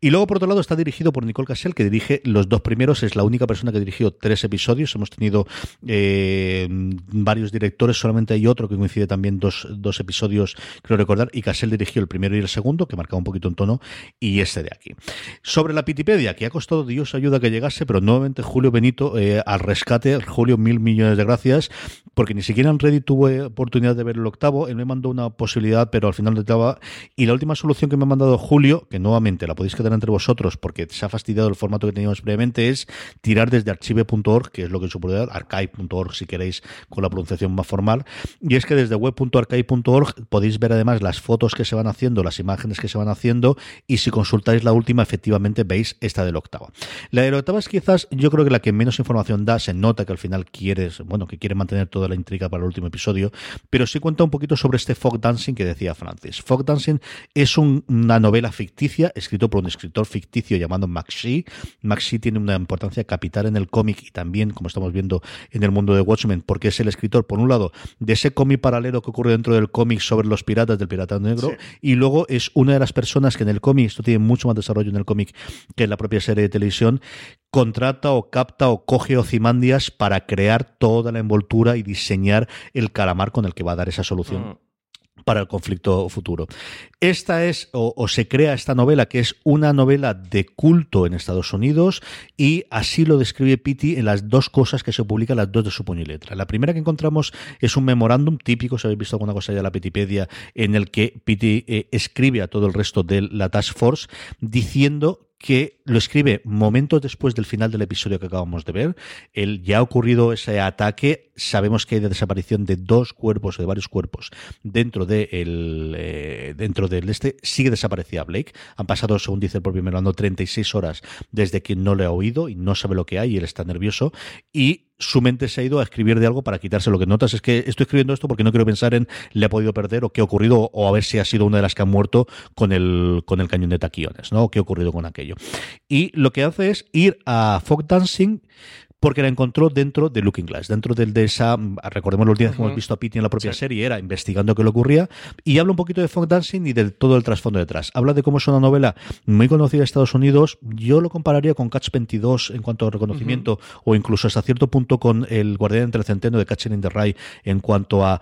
Y luego por otro lado está dirigido por Nicole Cassell que dirige los dos primeros, es la única persona que dirigió tres episodios, hemos tenido eh, varios directores, solamente hay otro que coincide también dos, dos episodios, creo recordar, y Cassell dirigió el primero y el segundo, que marcaba un poquito en tono, y este de aquí. Sobre la Pitipedia, que ha costado Dios ayuda que llegase, pero nuevamente Julio Benito eh, al rescate. Julio, mil millones de gracias porque ni siquiera en Reddit tuve oportunidad de ver el octavo. Él me mandó una posibilidad, pero al final no estaba. Y la última solución que me ha mandado Julio, que nuevamente la podéis quedar entre vosotros porque se ha fastidiado el formato que teníamos previamente, es tirar desde archive.org, que es lo que es archive.org si queréis con la pronunciación más formal. Y es que desde web.archive.org podéis ver además las fotos que se van haciendo, las imágenes que se van haciendo, y si consultáis la última, efectivamente veis esta del octavo. La de la octava es quizás, yo creo que la que menos información da, se nota que al final quieres, bueno, que quiere mantener toda la intriga para el último episodio, pero sí cuenta un poquito sobre este Fog Dancing que decía Francis. Fog Dancing es una novela ficticia, escrito por un escritor ficticio llamado Max Shee. Max Shee tiene una importancia capital en el cómic y también, como estamos viendo en el mundo de Watchmen, porque es el escritor, por un lado, de ese cómic paralelo que ocurre dentro del cómic sobre los piratas del Pirata Negro, y luego es una de las personas que en el cómic, esto tiene mucho más desarrollo en el cómic que en la propia serie de televisión, contrata o capta o coge Ocimandias para crear toda la envoltura y diseñar el calamar con el que va a dar esa solución. Mm. para el conflicto futuro. Esta es, o, se crea esta novela, que es una novela de culto en Estados Unidos, y así lo describe Pitti en las dos cosas que se publican, las dos de su puño y letra. La primera que encontramos es un memorándum típico, si habéis visto alguna cosa ya en la Petipedia, en el que Pitti eh, escribe a todo el resto de la Task Force diciendo que lo escribe momentos después del final del episodio que acabamos de ver. El, ya ha ocurrido ese ataque. Sabemos que hay de desaparición de dos cuerpos o de varios cuerpos dentro de el, eh, dentro del este. Sigue desaparecida Blake. Han pasado, según dice el propio Melando, 36 horas desde que no le ha oído y no sabe lo que hay y él está nervioso. Y su mente se ha ido a escribir de algo para quitarse lo que notas es que estoy escribiendo esto porque no quiero pensar en le ha podido perder o qué ha ocurrido o a ver si ha sido una de las que han muerto con el con el cañón de taquiones, ¿no? O qué ha ocurrido con aquello. Y lo que hace es ir a Folk Dancing porque la encontró dentro de Looking Glass, dentro del de esa, recordemos los días que hemos visto a Pity en la propia serie, era investigando qué le ocurría, y habla un poquito de folk dancing y de todo el trasfondo detrás. Habla de cómo es una novela muy conocida en Estados Unidos, yo lo compararía con Catch 22 en cuanto a reconocimiento, o incluso hasta cierto punto con El Guardián entre el Centeno de Catching in the Rye, en cuanto a,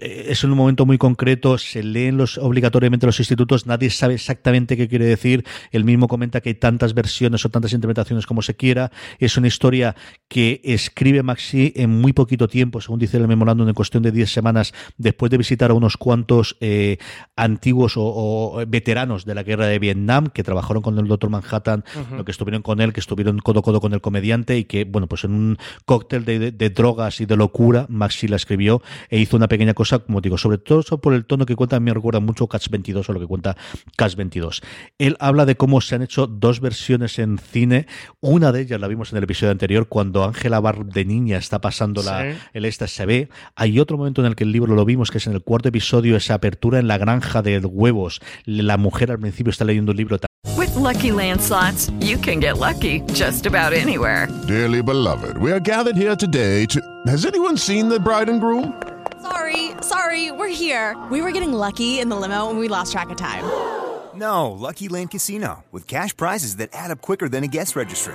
eh, es en un momento muy concreto, se leen los, obligatoriamente los institutos, nadie sabe exactamente qué quiere decir, él mismo comenta que hay tantas versiones o tantas interpretaciones como se quiera, es una historia que escribe Maxi en muy poquito tiempo, según dice el memorándum, en cuestión de 10 semanas, después de visitar a unos cuantos eh, antiguos o, veteranos de la guerra de Vietnam que trabajaron con el Doctor Manhattan, lo que estuvieron con él, que estuvieron codo a codo con el comediante y que, bueno, pues en un cóctel de, drogas y de locura, Maxi la escribió e hizo una pequeña cosa, como digo, sobre todo por el tono que cuenta, me recuerda mucho Catch 22 o lo que cuenta Catch 22. Él habla de cómo se han hecho dos versiones en cine, una de ellas la vimos en el episodio anterior, cuando Ángela Bar de niña está pasando la, el esta se ve. Hay otro momento en el que el libro lo vimos, que es en el cuarto episodio, esa apertura en la granja de huevos. La mujer al principio está leyendo un libro. With lucky landslots, you can get lucky just about anywhere. Dearly beloved, we are gathered here today to. Has anyone seen the bride and groom? Sorry, sorry, we're here. We were getting lucky in the limo and we lost track of time. No, Lucky Land Casino, with cash prizes that add up quicker than a guest registry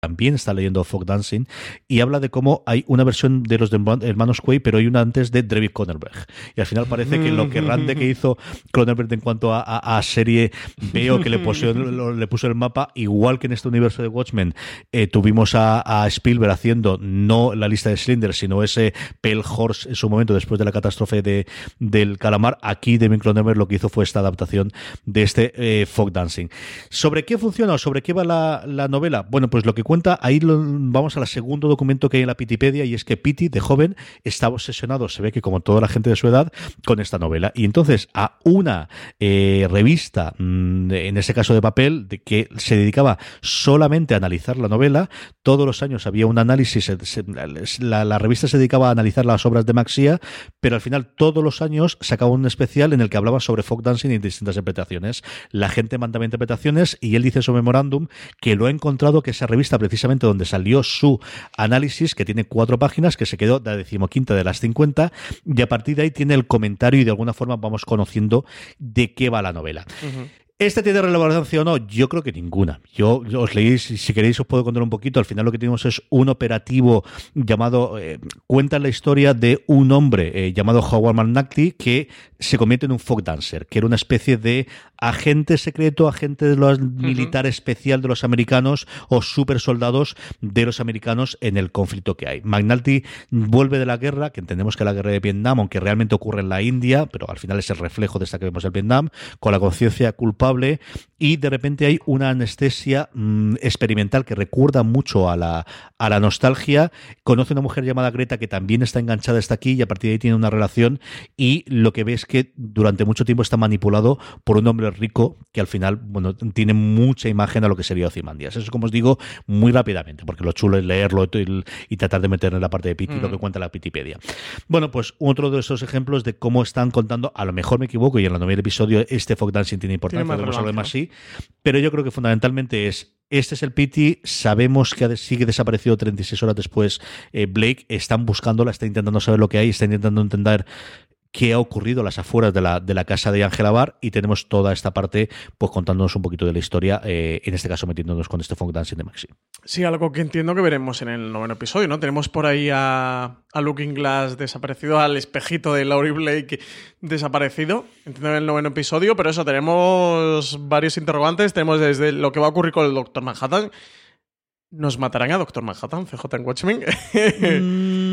también está leyendo Folk Dancing y habla de cómo hay una versión de los hermanos Quay, pero hay una antes de Drevi Cronenberg. Y al final parece que lo que grande que hizo Cronenberg en cuanto a, serie veo que le puso, le puso el mapa, igual que en este universo de Watchmen, eh, tuvimos a, Spielberg haciendo no la lista de Slender, sino ese Pale Horse en su momento después de la catástrofe de, del calamar. Aquí David Cronenberg lo que hizo fue esta adaptación de este eh, Folk Dancing. ¿Sobre qué funciona o sobre qué va la, la novela? Bueno, pues lo que cuenta, ahí lo- vamos al segundo documento que hay en la Pitipedia y es que Piti, de joven, estaba obsesionado, se ve que como toda la gente de su edad, con esta novela. Y entonces a una eh, revista, mm, en ese caso de papel, de que se dedicaba solamente a analizar la novela, todos los años había un análisis, la, la revista se dedicaba a analizar las obras de Maxia, pero al final todos los años sacaba un especial en el que hablaba sobre folk dancing y distintas interpretaciones. La gente mandaba interpretaciones y él dice en su memorándum que lo ha encontrado que esa revista precisamente donde salió su análisis, que tiene cuatro páginas, que se quedó la decimoquinta de las 50, y a partir de ahí tiene el comentario y de alguna forma vamos conociendo de qué va la novela. ¿Este tiene relevancia o no? Yo creo que ninguna. Yo, os leí, si, queréis os puedo contar un poquito. Al final lo que tenemos es un operativo llamado, eh, cuenta la historia de un hombre eh, llamado Howard McNulty que se convierte en un folk dancer, que era una especie de agente secreto, agente de los militar especial de los americanos o super soldados de los americanos en el conflicto que hay. McNulty vuelve de la guerra, que entendemos que la guerra de Vietnam, aunque realmente ocurre en la India, pero al final es el reflejo de esta que vemos en Vietnam, con la conciencia culpable y de repente hay una anestesia mm, experimental que recuerda mucho a la, a la nostalgia. Conoce una mujer llamada Greta que también está enganchada hasta aquí y a partir de ahí tiene una relación y lo que ve es que durante mucho tiempo está manipulado por un hombre rico que al final bueno, tiene mucha imagen a lo que sería Ozymandias. Eso como os digo muy rápidamente porque lo chulo es leerlo y, y tratar de meter en la parte de Piti Mm. lo que cuenta la Pitipedia. Bueno, pues otro de esos ejemplos de cómo están contando, a lo mejor me equivoco y en la novela episodio este folk dancing tiene importancia, podemos hablar más relevancia. sí, pero yo creo que fundamentalmente es este es el Pity, sabemos que sigue desaparecido 36 horas después eh, Blake, están buscándola, está intentando saber lo que hay, está intentando entender qué ha ocurrido a las afueras de la, de la casa de Ángela Bar y tenemos toda esta parte pues contándonos un poquito de la historia, eh, en este caso metiéndonos con este folk dancing de Maxi. Sí, algo que entiendo que veremos en el noveno episodio, ¿no? Tenemos por ahí a, a Looking Glass desaparecido, al espejito de Laurie Blake desaparecido, entiendo en el noveno episodio, pero eso, tenemos varios interrogantes, tenemos desde lo que va a ocurrir con el Doctor Manhattan. ¿Nos matarán a Doctor Manhattan, CJ en Watchmen? Mm,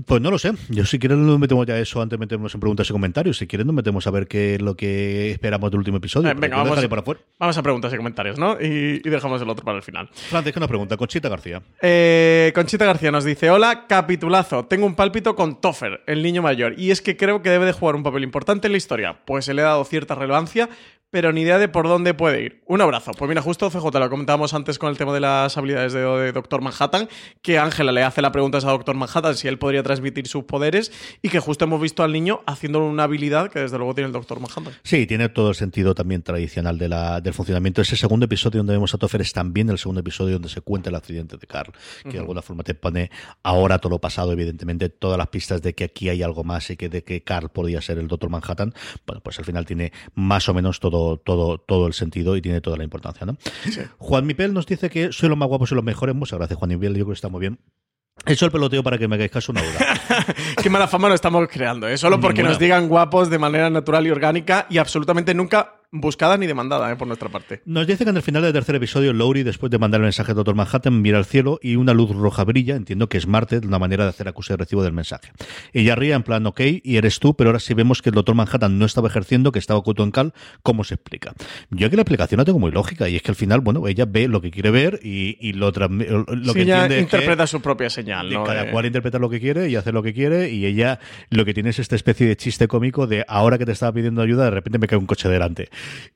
Pues no lo sé. Yo si quieren nos metemos ya eso antes de meternos en preguntas y comentarios. Si quieren nos metemos a ver qué es lo que esperamos del último episodio. Eh, venga, vamos, para afuera. vamos a preguntas y comentarios, ¿no? Y, y dejamos el otro para el final. Francisco, una pregunta. Conchita García. Eh, Conchita García nos dice: Hola, capitulazo. Tengo un pálpito con Toffer, el niño mayor, y es que creo que debe de jugar un papel importante en la historia, pues se le ha dado cierta relevancia, pero ni idea de por dónde puede ir. Un abrazo. Pues mira, justo CJ, lo comentábamos antes con el tema de las habilidades de, de Doctor Manhattan, que Ángela le hace la pregunta a Doctor Manhattan si él podría transmitir sus poderes, y que justo hemos visto al niño haciendo una habilidad que desde luego tiene el Doctor Manhattan. Sí, tiene todo el sentido también tradicional de la, del funcionamiento. Ese segundo episodio donde vemos a Toffer es también el segundo episodio donde se cuenta el accidente de Carl, que de alguna forma te pone ahora todo lo pasado, evidentemente, todas las pistas de que aquí hay algo más y que de que Carl podía ser el Doctor Manhattan. Bueno, pues al final tiene más o menos todo, todo, todo el sentido y tiene toda la importancia, ¿no? Juan Mipel nos dice que soy los más guapos y los mejores. Muchas gracias, Juan Mipel. Yo creo que está muy bien. He hecho el peloteo para que me hagáis caso una duda. Qué mala fama nos estamos creando, ¿eh? Solo porque Ninguna. nos digan guapos de manera natural y orgánica y absolutamente nunca buscada ni demandada, ¿eh? Por nuestra parte. Nos dice que en el final del tercer episodio, Lowry, después de mandar el mensaje al Doctor Manhattan, mira al cielo y una luz roja brilla. Entiendo que es Marte, una manera de hacer acuse de recibo del mensaje. Ella ríe en plan, ok, y eres tú, pero ahora sí vemos que el Doctor Manhattan no estaba ejerciendo, que estaba oculto en Cal. ¿Cómo se explica? Yo aquí la explicación la tengo muy lógica, y es que al final, bueno, ella ve lo que quiere ver y, y lo, lo Sí, que ella entiende es que- interpreta su propia señal, ¿no? cada Eh, cual interpreta lo que quiere y hace lo que quiere y ella lo que tiene es esta especie de chiste cómico de ahora que te estaba pidiendo ayuda de repente me cae un coche delante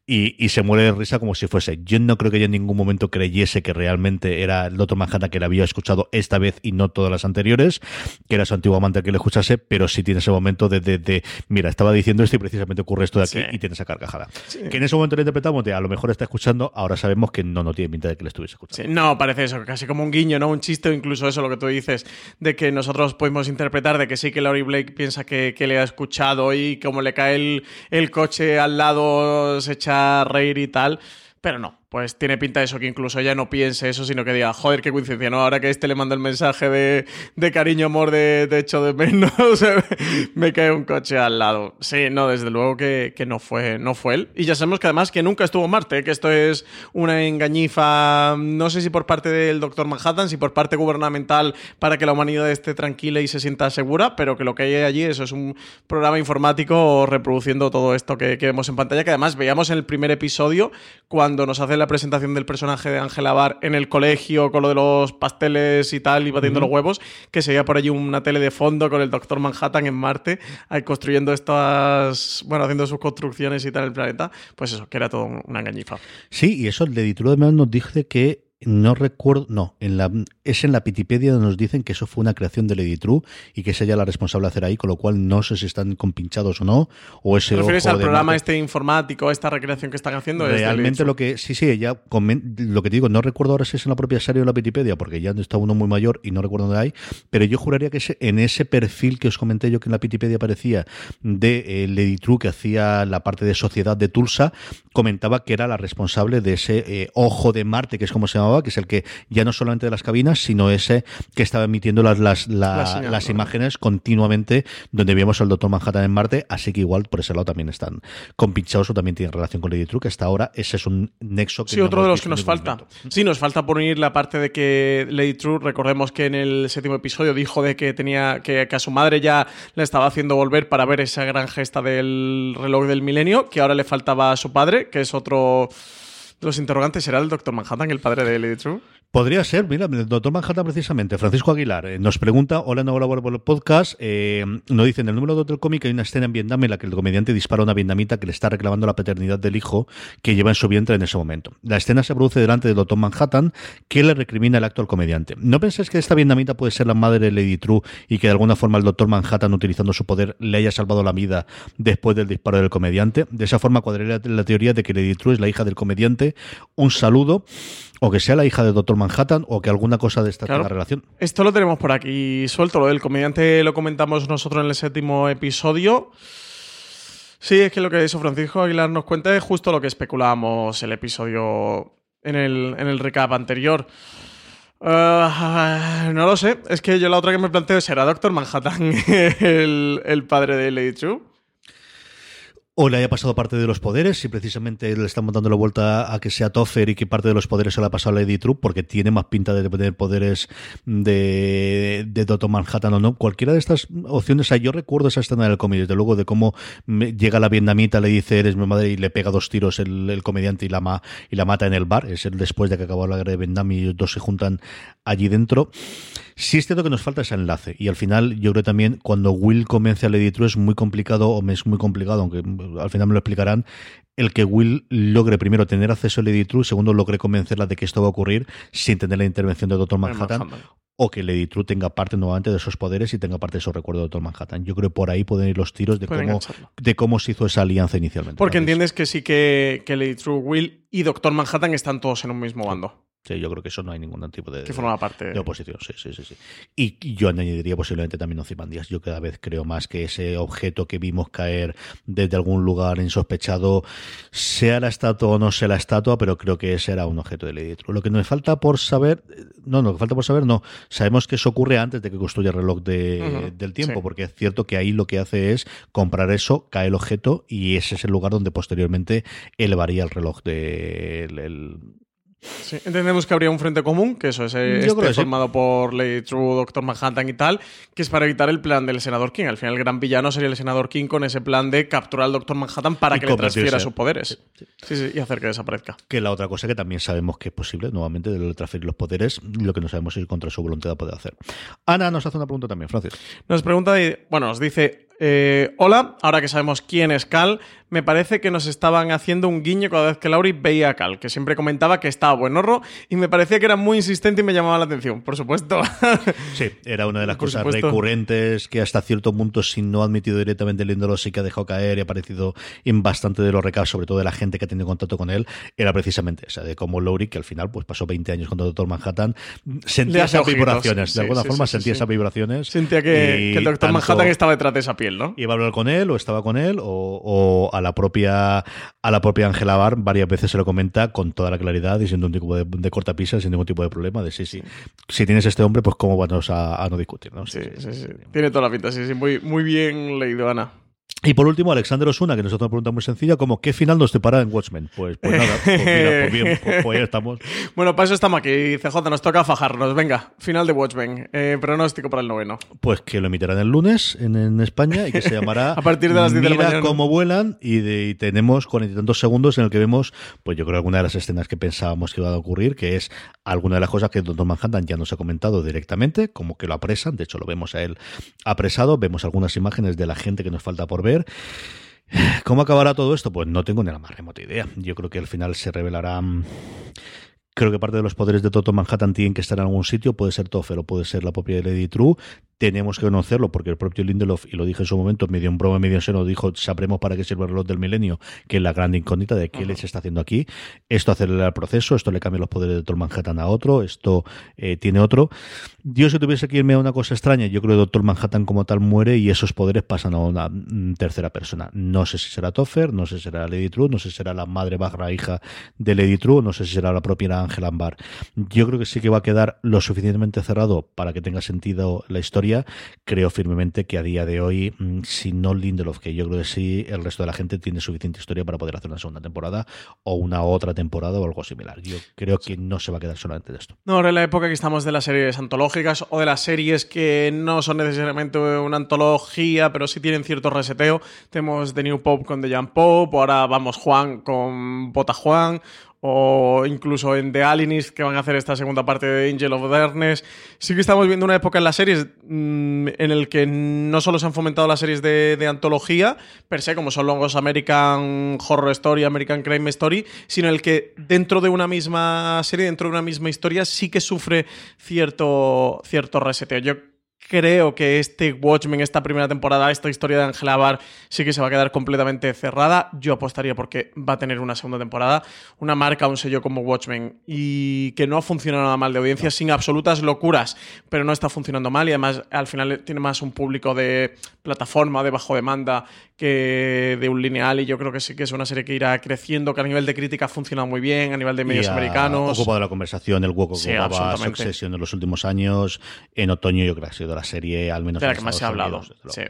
y, y se muere de risa como si fuese yo no creo que ella en ningún momento creyese que realmente era el Doctor Manhattan que la había escuchado esta vez y no todas las anteriores que era su antiguo amante el que le escuchase pero sí tiene ese momento de, de- de, mira estaba diciendo esto y precisamente ocurre esto de aquí Sí. y tiene esa carcajada Sí. que en ese momento lo interpretamos de a lo mejor está escuchando ahora sabemos que no no tiene pinta de que le estuviese escuchando Sí, no, parece eso, casi como un guiño, ¿no? Un chiste, incluso eso, lo que tú dices, de que nosotros podemos interpretar de que sí que Laurie Blake piensa que, que le ha escuchado y como le cae el, el coche al lado se echa a reír y tal. Pero no, pues tiene pinta de eso, que incluso ella no piense eso, sino que diga, joder, qué coincidencia, ¿no? Ahora que este le manda el mensaje de, de cariño, amor, de, hecho de menos, me cae un coche al lado. Sí, no, desde luego que, que no, fue, no fue él. Y ya sabemos que además que nunca estuvo Marte, que esto es una engañifa, no sé si por parte del Doctor Manhattan, si por parte gubernamental para que la humanidad esté tranquila y se sienta segura, pero que lo que hay allí, eso es un programa informático reproduciendo todo esto que, que vemos en pantalla, que además veíamos en el primer episodio cuando nos hace la la presentación del personaje de Angela Bar en el colegio con lo de los pasteles y tal, y batiendo los huevos, que se veía por allí una tele de fondo con el Doctor Manhattan en Marte, construyendo estas, bueno, haciendo sus construcciones y tal el planeta, pues eso, que era todo un- una engañifa. Sí, y eso el de título de nos dice que no recuerdo, no, en la, es en la Pitipedia donde nos dicen que eso fue una creación de Lady True y que es ella la responsable de hacer ahí, con lo cual no sé si están compinchados o no, o ese ¿Te refieres al programa Marte. este informático, esta recreación que están haciendo? es de Realmente lo que sí, sí, ella lo que te digo, no recuerdo ahora si es en la propia serie o en la Wikipedia, porque ya está uno muy mayor y no recuerdo dónde hay, pero yo juraría que en ese perfil que os comenté yo que en la Wikipedia aparecía de eh, Lady True que hacía la parte de sociedad de Tulsa, comentaba que era la responsable de ese eh, ojo de Marte, que es como se llamaba, que es el que ya no solamente de las cabinas, sino ese que estaba emitiendo las, las, la- La señal, las ¿no? imágenes continuamente donde vemos al Doctor Manhattan en Marte, así que igual por ese lado también están compinchados o también tienen relación con Lady True, que hasta ahora ese es un nexo que Sí, no otro de los que nos falta. momento. Sí, nos falta por unir la parte de que Lady True, recordemos que en el séptimo episodio dijo de que tenía que, que a su madre ya le estaba haciendo volver para ver esa gran gesta del reloj del milenio, que ahora le faltaba a su padre, que es otro los interrogantes. ¿Será el Doctor Manhattan el padre de Lady? Podría ser, mira, el doctor Manhattan precisamente, Francisco Aguilar, eh, nos pregunta, hola, no hola por podcast, eh, nos dice, en el número 2 del cómic hay una escena en Vietnam en la que el comediante dispara a una vietnamita que le está reclamando la paternidad del hijo que lleva en su vientre en ese momento. La escena se produce delante del doctor Manhattan, que le recrimina el acto al comediante. ¿No pensáis que esta vietnamita puede ser la madre de Lady True y que de alguna forma el doctor Manhattan, utilizando su poder, le haya salvado la vida después del disparo del comediante? De esa forma cuadraría la teoría de que Lady True es la hija del comediante. Un saludo o que sea la hija del Doctor Manhattan o que alguna cosa de esta Claro. tenga relación. Esto lo tenemos por aquí suelto. Lo del comediante lo comentamos nosotros en el séptimo episodio. Sí, es que lo que eso Francisco Aguilar nos cuenta es justo lo que especulábamos el episodio en el, en el recap anterior. Ah, no lo sé. Es que yo la otra que me planteo ¿será Doctor Manhattan el, el padre de Lady True? O le haya pasado parte de los poderes, si precisamente le estamos dando la vuelta a que sea Toffer y que parte de los poderes se le ha pasado a Lady True, porque tiene más pinta de tener poderes de, de Manhattan o no. Cualquiera de estas opciones, yo recuerdo esa escena del cómic, desde luego, de cómo llega la vietnamita, le dice, eres mi madre, y le pega dos tiros el, el comediante y la, ma- y la mata en el bar. Es el después de que acabó la guerra de Vietnam y ellos dos se juntan allí dentro. Sí es cierto que nos falta ese enlace y al final yo creo también cuando Will convence a Lady True es muy complicado o me es muy complicado, aunque mm, al final me lo explicarán, el que Will logre primero tener acceso a Lady True, segundo logre convencerla de que esto va a ocurrir sin tener la intervención de Doctor Manhattan. Manhattan. O que Lady True tenga parte nuevamente de esos poderes y tenga parte de esos recuerdos de Doctor Manhattan. Yo creo que por ahí pueden ir los tiros de Pueden cómo, engancharlo. de cómo se hizo esa alianza inicialmente. Porque ¿no? entiendes que sí que, que Lady True, Will y Doctor Manhattan están todos en un mismo bando. Sí, yo creo que eso no hay ningún tipo de, Que forma parte. de oposición. Sí, sí, sí, sí. Y y yo añadiría posiblemente también Ozymandias. Yo cada vez creo más que ese objeto que vimos caer desde algún lugar insospechado, sea la estatua o no sea la estatua, pero creo que ese era un objeto de Lady True. Lo que nos falta por saber, no, no, lo que falta por saber, no. Sabemos que eso ocurre antes de que construya el reloj de- del tiempo, sí. porque es cierto que ahí lo que hace es comprar eso, cae el objeto y ese es el lugar donde posteriormente elevaría el reloj de el- el- Sí, entendemos que habría un frente común, que eso es eh, este sí. formado por Lady True, Doctor Manhattan y tal, que es para evitar el plan del senador King. Al final, el gran villano sería el senador King con ese plan de capturar al Doctor Manhattan para Y que le transfiera sus poderes. Sí, sí, y hacer que desaparezca. Que la otra cosa que también sabemos que es posible, nuevamente, de transferir los poderes, lo que no sabemos es contra su voluntad puede hacer. Ana nos hace una pregunta también, Francis. Nos pregunta, bueno, nos dice, eh, hola, ahora que sabemos quién es Cal, me parece que nos estaban haciendo un guiño cada vez que Lauri veía a Cal, que siempre comentaba que estaba buenorro y me parecía que era muy insistente y me llamaba la atención, por supuesto. Sí, era una de las Por cosas supuesto. recurrentes que hasta cierto punto, si no ha admitido directamente el índolo, sí que ha dejado caer y ha aparecido en bastante de los recados, sobre todo de la gente que ha tenido contacto con él, era precisamente esa, de cómo Lowry, que al final pues pasó 20 años con Doctor Manhattan, sentía esas ojitos. vibraciones, de Sí, alguna sí, forma sí, sentía esas vibraciones. Sentía que, el Doctor tanto- Manhattan estaba detrás de esa piel, ¿no? iba a hablar con él o estaba con él o, o a la propia a la propia Angela Bar varias veces se lo comenta con toda la claridad y sin ningún tipo de, de cortapisas sin ningún tipo de problema de sí sí si tienes este hombre pues cómo vamos a, a no discutir ¿no? Sí, sí, sí. Tiene toda la pinta, sí, sí. Muy, muy bien leído, Ana. Y por último, Alexander Osuna, que nos hace una pregunta muy sencilla, como ¿qué final nos separa en Watchmen? Pues, pues nada, pues mira, pues bien, pues, pues ya estamos. Bueno, para eso estamos aquí, CJ, nos toca fajarnos. Venga, final de Watchmen. Eh, pronóstico para el noveno. Pues que lo emitirán el lunes en, en España y que se llamará A partir de las 10 de la mañana. cómo vuelan y, de- y tenemos cuarenta y tantos segundos en el que vemos, pues yo creo alguna de las escenas que pensábamos que iba a ocurrir, que es alguna de las cosas que Doctor Manhattan ya nos ha comentado directamente, como que lo apresan, de hecho lo vemos a él apresado, vemos algunas imágenes de la gente que nos falta por ver. ¿Cómo acabará todo esto? Pues no tengo ni la más remota idea. Yo creo que al final se revelará. Creo que parte de los poderes de Toto Manhattan tienen que estar en algún sitio. Puede ser Toffer o puede ser la propia Lady True. Tenemos que conocerlo porque el propio Lindelof, y lo dije en su momento, medio en broma, medio en serio, dijo: Sabremos para qué sirve el reloj del milenio, que es la gran incógnita de qué les está haciendo aquí. Esto acelera el proceso, esto le cambia los poderes de Doctor Manhattan a otro, esto eh, tiene otro. Yo, si tuviese que irme a una cosa extraña, yo creo que Doctor Manhattan como tal muere y esos poderes pasan a una mm, tercera persona. No sé si será Toffer, no sé si será Lady True, no sé si será la madre barra hija de Lady True, no sé si será la propia Ángela Ambar. Yo creo que sí que va a quedar lo suficientemente cerrado para que tenga sentido la historia. Creo firmemente que a día de hoy, mm, si no Lindelof, que yo creo que sí, el resto de la gente tiene suficiente historia para poder hacer una segunda temporada o una otra temporada o algo similar. Yo creo que no se va a quedar solamente de esto. No, ahora en la época que estamos de las series antológicas o de las series que no son necesariamente una antología, pero sí tienen cierto reseteo. Tenemos The New Pop con The Young Pop, o ahora vamos Juan con Bota Juan, o incluso en The Alienist que van a hacer esta segunda parte de Angel of Darkness. Sí que estamos viendo una época en las series mm, en el que no solo se han fomentado las series de, antología, per se, como son los American Horror Story, American Crime Story, sino el que dentro de una misma serie, dentro de una misma historia, sí que sufre cierto, cierto reseteo. Yo creo que este Watchmen, esta primera temporada, esta historia de Angela Barr, sí que se va a quedar completamente cerrada. Yo apostaría porque va a tener una segunda temporada, una marca, un sello como Watchmen y que no ha funcionado nada mal de audiencia, sin absolutas locuras, pero no está funcionando mal y además al final tiene más un público de plataforma, de bajo demanda, que de un lineal y yo creo que sí que es una serie que irá creciendo, que a nivel de crítica ha funcionado muy bien, a nivel de medios Y ha americanos. ocupado la conversación, el hueco que Sí, ocupaba. Succession en los últimos años. En otoño yo creo que ha sido la serie, al menos de la que más se ha hablado. Unidos, sí.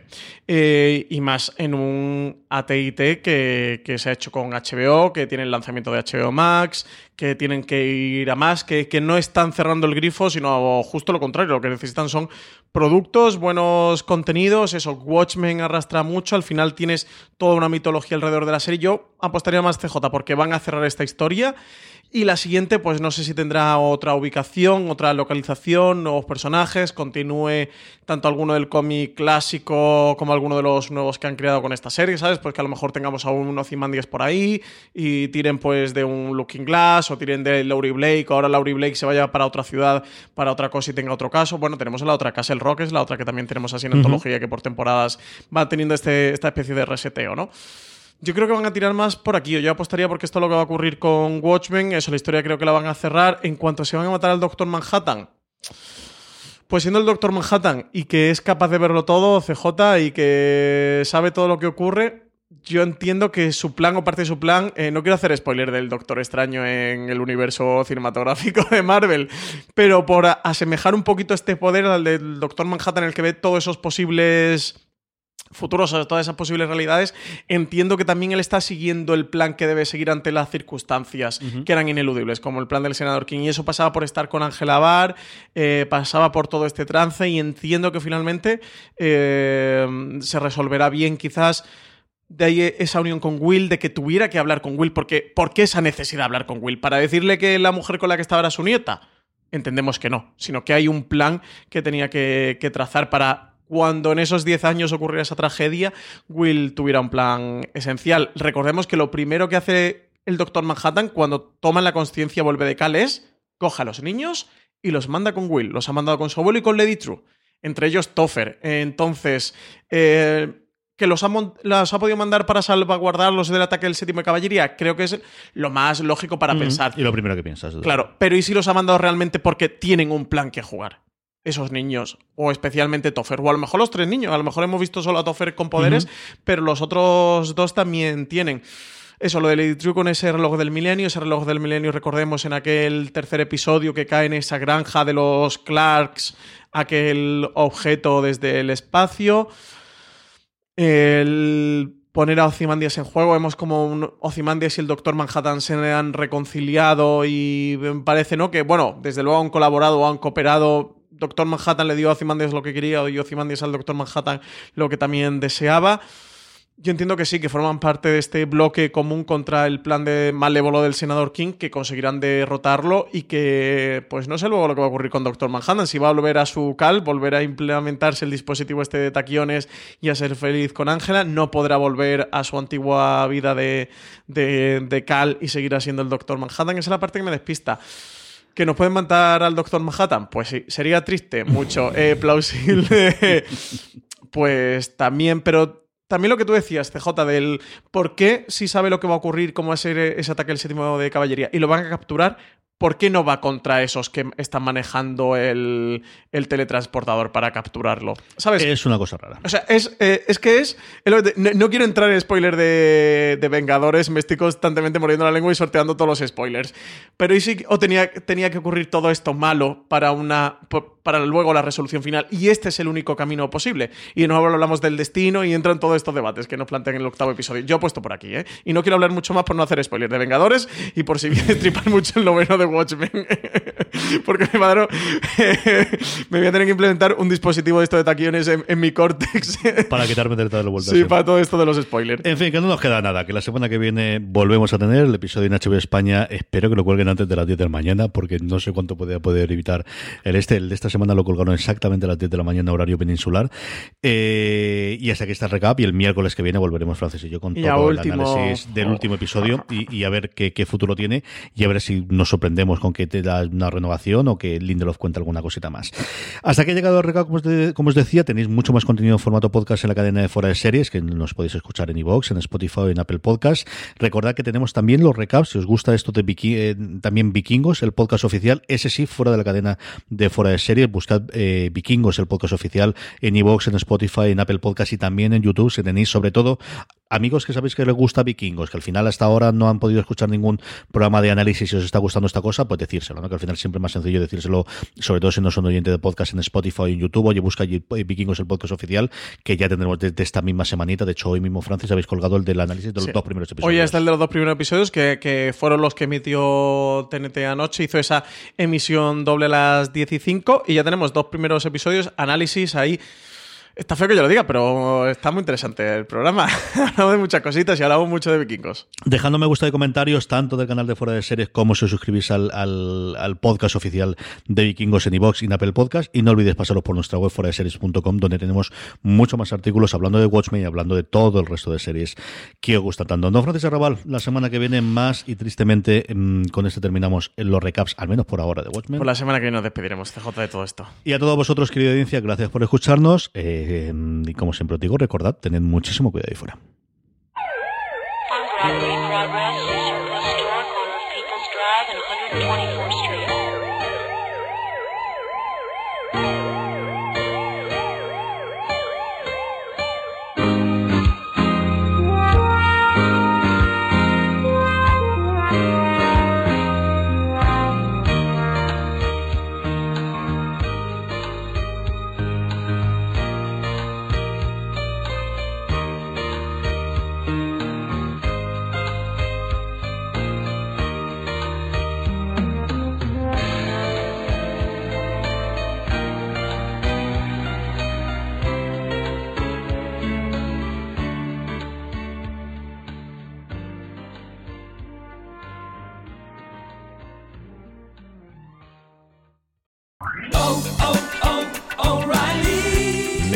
Eh, y más en un ATT que, que se ha hecho con HBO, que tiene el lanzamiento de HBO Max, que tienen que ir a más, que, que no están cerrando el grifo, sino justo lo contrario. Lo que necesitan son productos, buenos contenidos. Eso, Watchmen arrastra mucho. Al final tienes toda una mitología alrededor de la serie. Yo apostaría más CJ porque van a cerrar esta historia. Y la siguiente, pues no sé si tendrá otra ubicación, otra localización, nuevos personajes, continúe tanto alguno del cómic clásico como alguno de los nuevos que han creado con esta serie, ¿sabes? Pues que a lo mejor tengamos a un Ozymandias por ahí y tiren pues de un Looking Glass o tiren de Laurie Blake, o ahora Laurie Blake se vaya para otra ciudad, para otra cosa y tenga otro caso. Bueno, tenemos la otra casa, el Rock, es la otra que también tenemos así en antología, que por temporadas va teniendo este, esta especie de reseteo, ¿no? Yo creo que van a tirar más por aquí. Yo apostaría porque esto es lo que va a ocurrir con Watchmen. Eso, la historia creo que la van a cerrar. En cuanto se van a matar al Doctor Manhattan. Pues siendo el Doctor Manhattan y que es capaz de verlo todo, CJ, y que sabe todo lo que ocurre, yo entiendo que su plan o parte de su plan, eh, no quiero hacer spoiler del Doctor Extraño en el universo cinematográfico de Marvel, pero por asemejar un poquito este poder al del Doctor Manhattan, el que ve todos esos posibles futuros, todas esas posibles realidades, entiendo que también él está siguiendo el plan que debe seguir ante las circunstancias que eran ineludibles, como el plan del senador King. Y eso pasaba por estar con Angela Barr, eh, pasaba por todo este trance y entiendo que finalmente eh, se resolverá bien quizás de ahí esa unión con Will, de que tuviera que hablar con Will, porque ¿por qué esa necesidad de hablar con Will? ¿Para decirle que la mujer con la que estaba era su nieta? Entendemos que no, sino que hay un plan que tenía que, que trazar para cuando en esos 10 años ocurriera esa tragedia, Will tuviera un plan esencial. Recordemos que lo primero que hace el Doctor Manhattan cuando toma la conciencia vuelve de Cal es coja a los niños y los manda con Will. Los ha mandado con su abuelo y con Lady True. Entre ellos Toffer. Entonces, eh, que los ha, mon- los ha podido mandar para salvaguardarlos del ataque del séptimo de caballería, creo que es lo más lógico para pensar. Y lo primero que piensas. Claro, pero ¿y si los ha mandado realmente porque tienen un plan que jugar? Esos niños, o especialmente Toffer, o a lo mejor los tres niños, a lo mejor hemos visto solo a Toffer con poderes, pero los otros dos también tienen. Eso, lo de Lady True con ese reloj del milenio, ese reloj del milenio, recordemos en aquel tercer episodio que cae en esa granja de los Clarks, aquel objeto desde el espacio. el poner a Ozymandias en juego. Vemos como un Ozymandias y el Doctor Manhattan se han reconciliado y parece, ¿no? Que, bueno, desde luego han colaborado o han cooperado. Doctor Manhattan le dio a Ozymandias lo que quería y Ozymandias al Doctor Manhattan lo que también deseaba. Yo entiendo que sí, que forman parte de este bloque común contra el plan de malévolo del senador King, que conseguirán derrotarlo y que, pues no sé luego lo que va a ocurrir con Doctor Manhattan, si va a volver a su cal, volver a implementarse el dispositivo este de taquiones y a ser feliz con Ángela, no podrá volver a su antigua vida de, de, cal y seguirá siendo el Doctor Manhattan, esa es la parte que me despista. ¿Que nos pueden matar al Doctor Manhattan? Pues sí, sería triste, mucho. Eh, plausible, pues también, pero también lo que tú decías, CJ, del por qué si sabe lo que va a ocurrir, cómo va a ser ese ataque del séptimo de caballería, y lo van a capturar, ¿por qué no va contra esos que están manejando el, teletransportador para capturarlo? ¿Sabes? Es una cosa rara. O sea, es, eh, es que es. no, quiero entrar en spoiler de, de, Vengadores, me estoy constantemente muriendo la lengua y sorteando todos los spoilers. Pero ¿y si o tenía, tenía que ocurrir todo esto malo para una para luego la resolución final. Y este es el único camino posible. Y de nuevo hablamos del destino y entran todos estos debates que nos plantean en el octavo episodio. Yo he puesto por aquí, ¿eh? Y no quiero hablar mucho más por no hacer spoilers de Vengadores y por si viene tripar mucho el noveno de Watchmen. Porque me, va a dar, me voy a tener que implementar un dispositivo de esto de taquiones en, mi córtex. para quitarme de todo el vuelta. Sí, para todo esto de los spoilers. En fin, que no nos queda nada. Que la semana que viene volvemos a tener el episodio en HBO España. Espero que lo cuelguen antes de las 10 de la mañana porque no sé cuánto puede poder evitar el este. El de esta semana lo colgaron exactamente a las 10 de la mañana, horario peninsular. Eh, y hasta que está el recap. Y el miércoles que viene volveremos, Francis y yo, con todo el análisis del último episodio y, a ver qué, futuro tiene. Y a ver si nos sorprendemos con que te da una renovación o que Lindelof cuenta alguna cosita más. Hasta que ha llegado el recap, como os, decía, tenéis mucho más contenido en formato podcast en la cadena de Fuera de Series, que nos podéis escuchar en iVoox, en Spotify en Apple Podcast. Recordad que tenemos también los recaps, si os gusta esto de eh, también Vikingos, el podcast oficial, ese sí, fuera de la cadena de Fuera de Series, buscad eh, Vikingos, el podcast oficial, en iVoox, en Spotify, en Apple Podcast y también en YouTube. Si tenéis sobre todo amigos que sabéis que les gusta Vikingos, que al final hasta ahora no han podido escuchar ningún programa de análisis y os está gustando esta cosa, pues decírselo, ¿no? Que al final siempre es más sencillo decírselo, sobre todo si no son oyentes de podcast en Spotify o en YouTube, oye, busca allí Vikingos el podcast oficial, que ya tendremos desde esta misma semanita. De hecho, hoy mismo, Francis, habéis colgado el del análisis de los dos primeros episodios. Hoy está el de los dos primeros episodios, que, que fueron los que emitió TNT anoche, hizo esa emisión doble a las 15 y ya tenemos dos primeros episodios, análisis ahí Está feo que yo lo diga, pero está muy interesante el programa. hablamos de muchas cositas y hablamos mucho de vikingos. Dejándome gusto de comentarios tanto del canal de Fuera de Series como si os suscribís al, al, podcast oficial de vikingos en iVox y en Apple Podcast. Y no olvidéis pasaros por nuestra web fuera de series.com donde tenemos mucho más artículos hablando de Watchmen y hablando de todo el resto de series que os gusta tanto. No, Francis Arrabal, la semana que viene más y tristemente mm, con esto terminamos los recaps, al menos por ahora, de Watchmen. Por la semana que viene nos despediremos, CJ, de todo esto. Y a todos vosotros, querida audiencia, gracias por escucharnos. Eh, y como siempre os digo, recordad, tened muchísimo cuidado ahí fuera.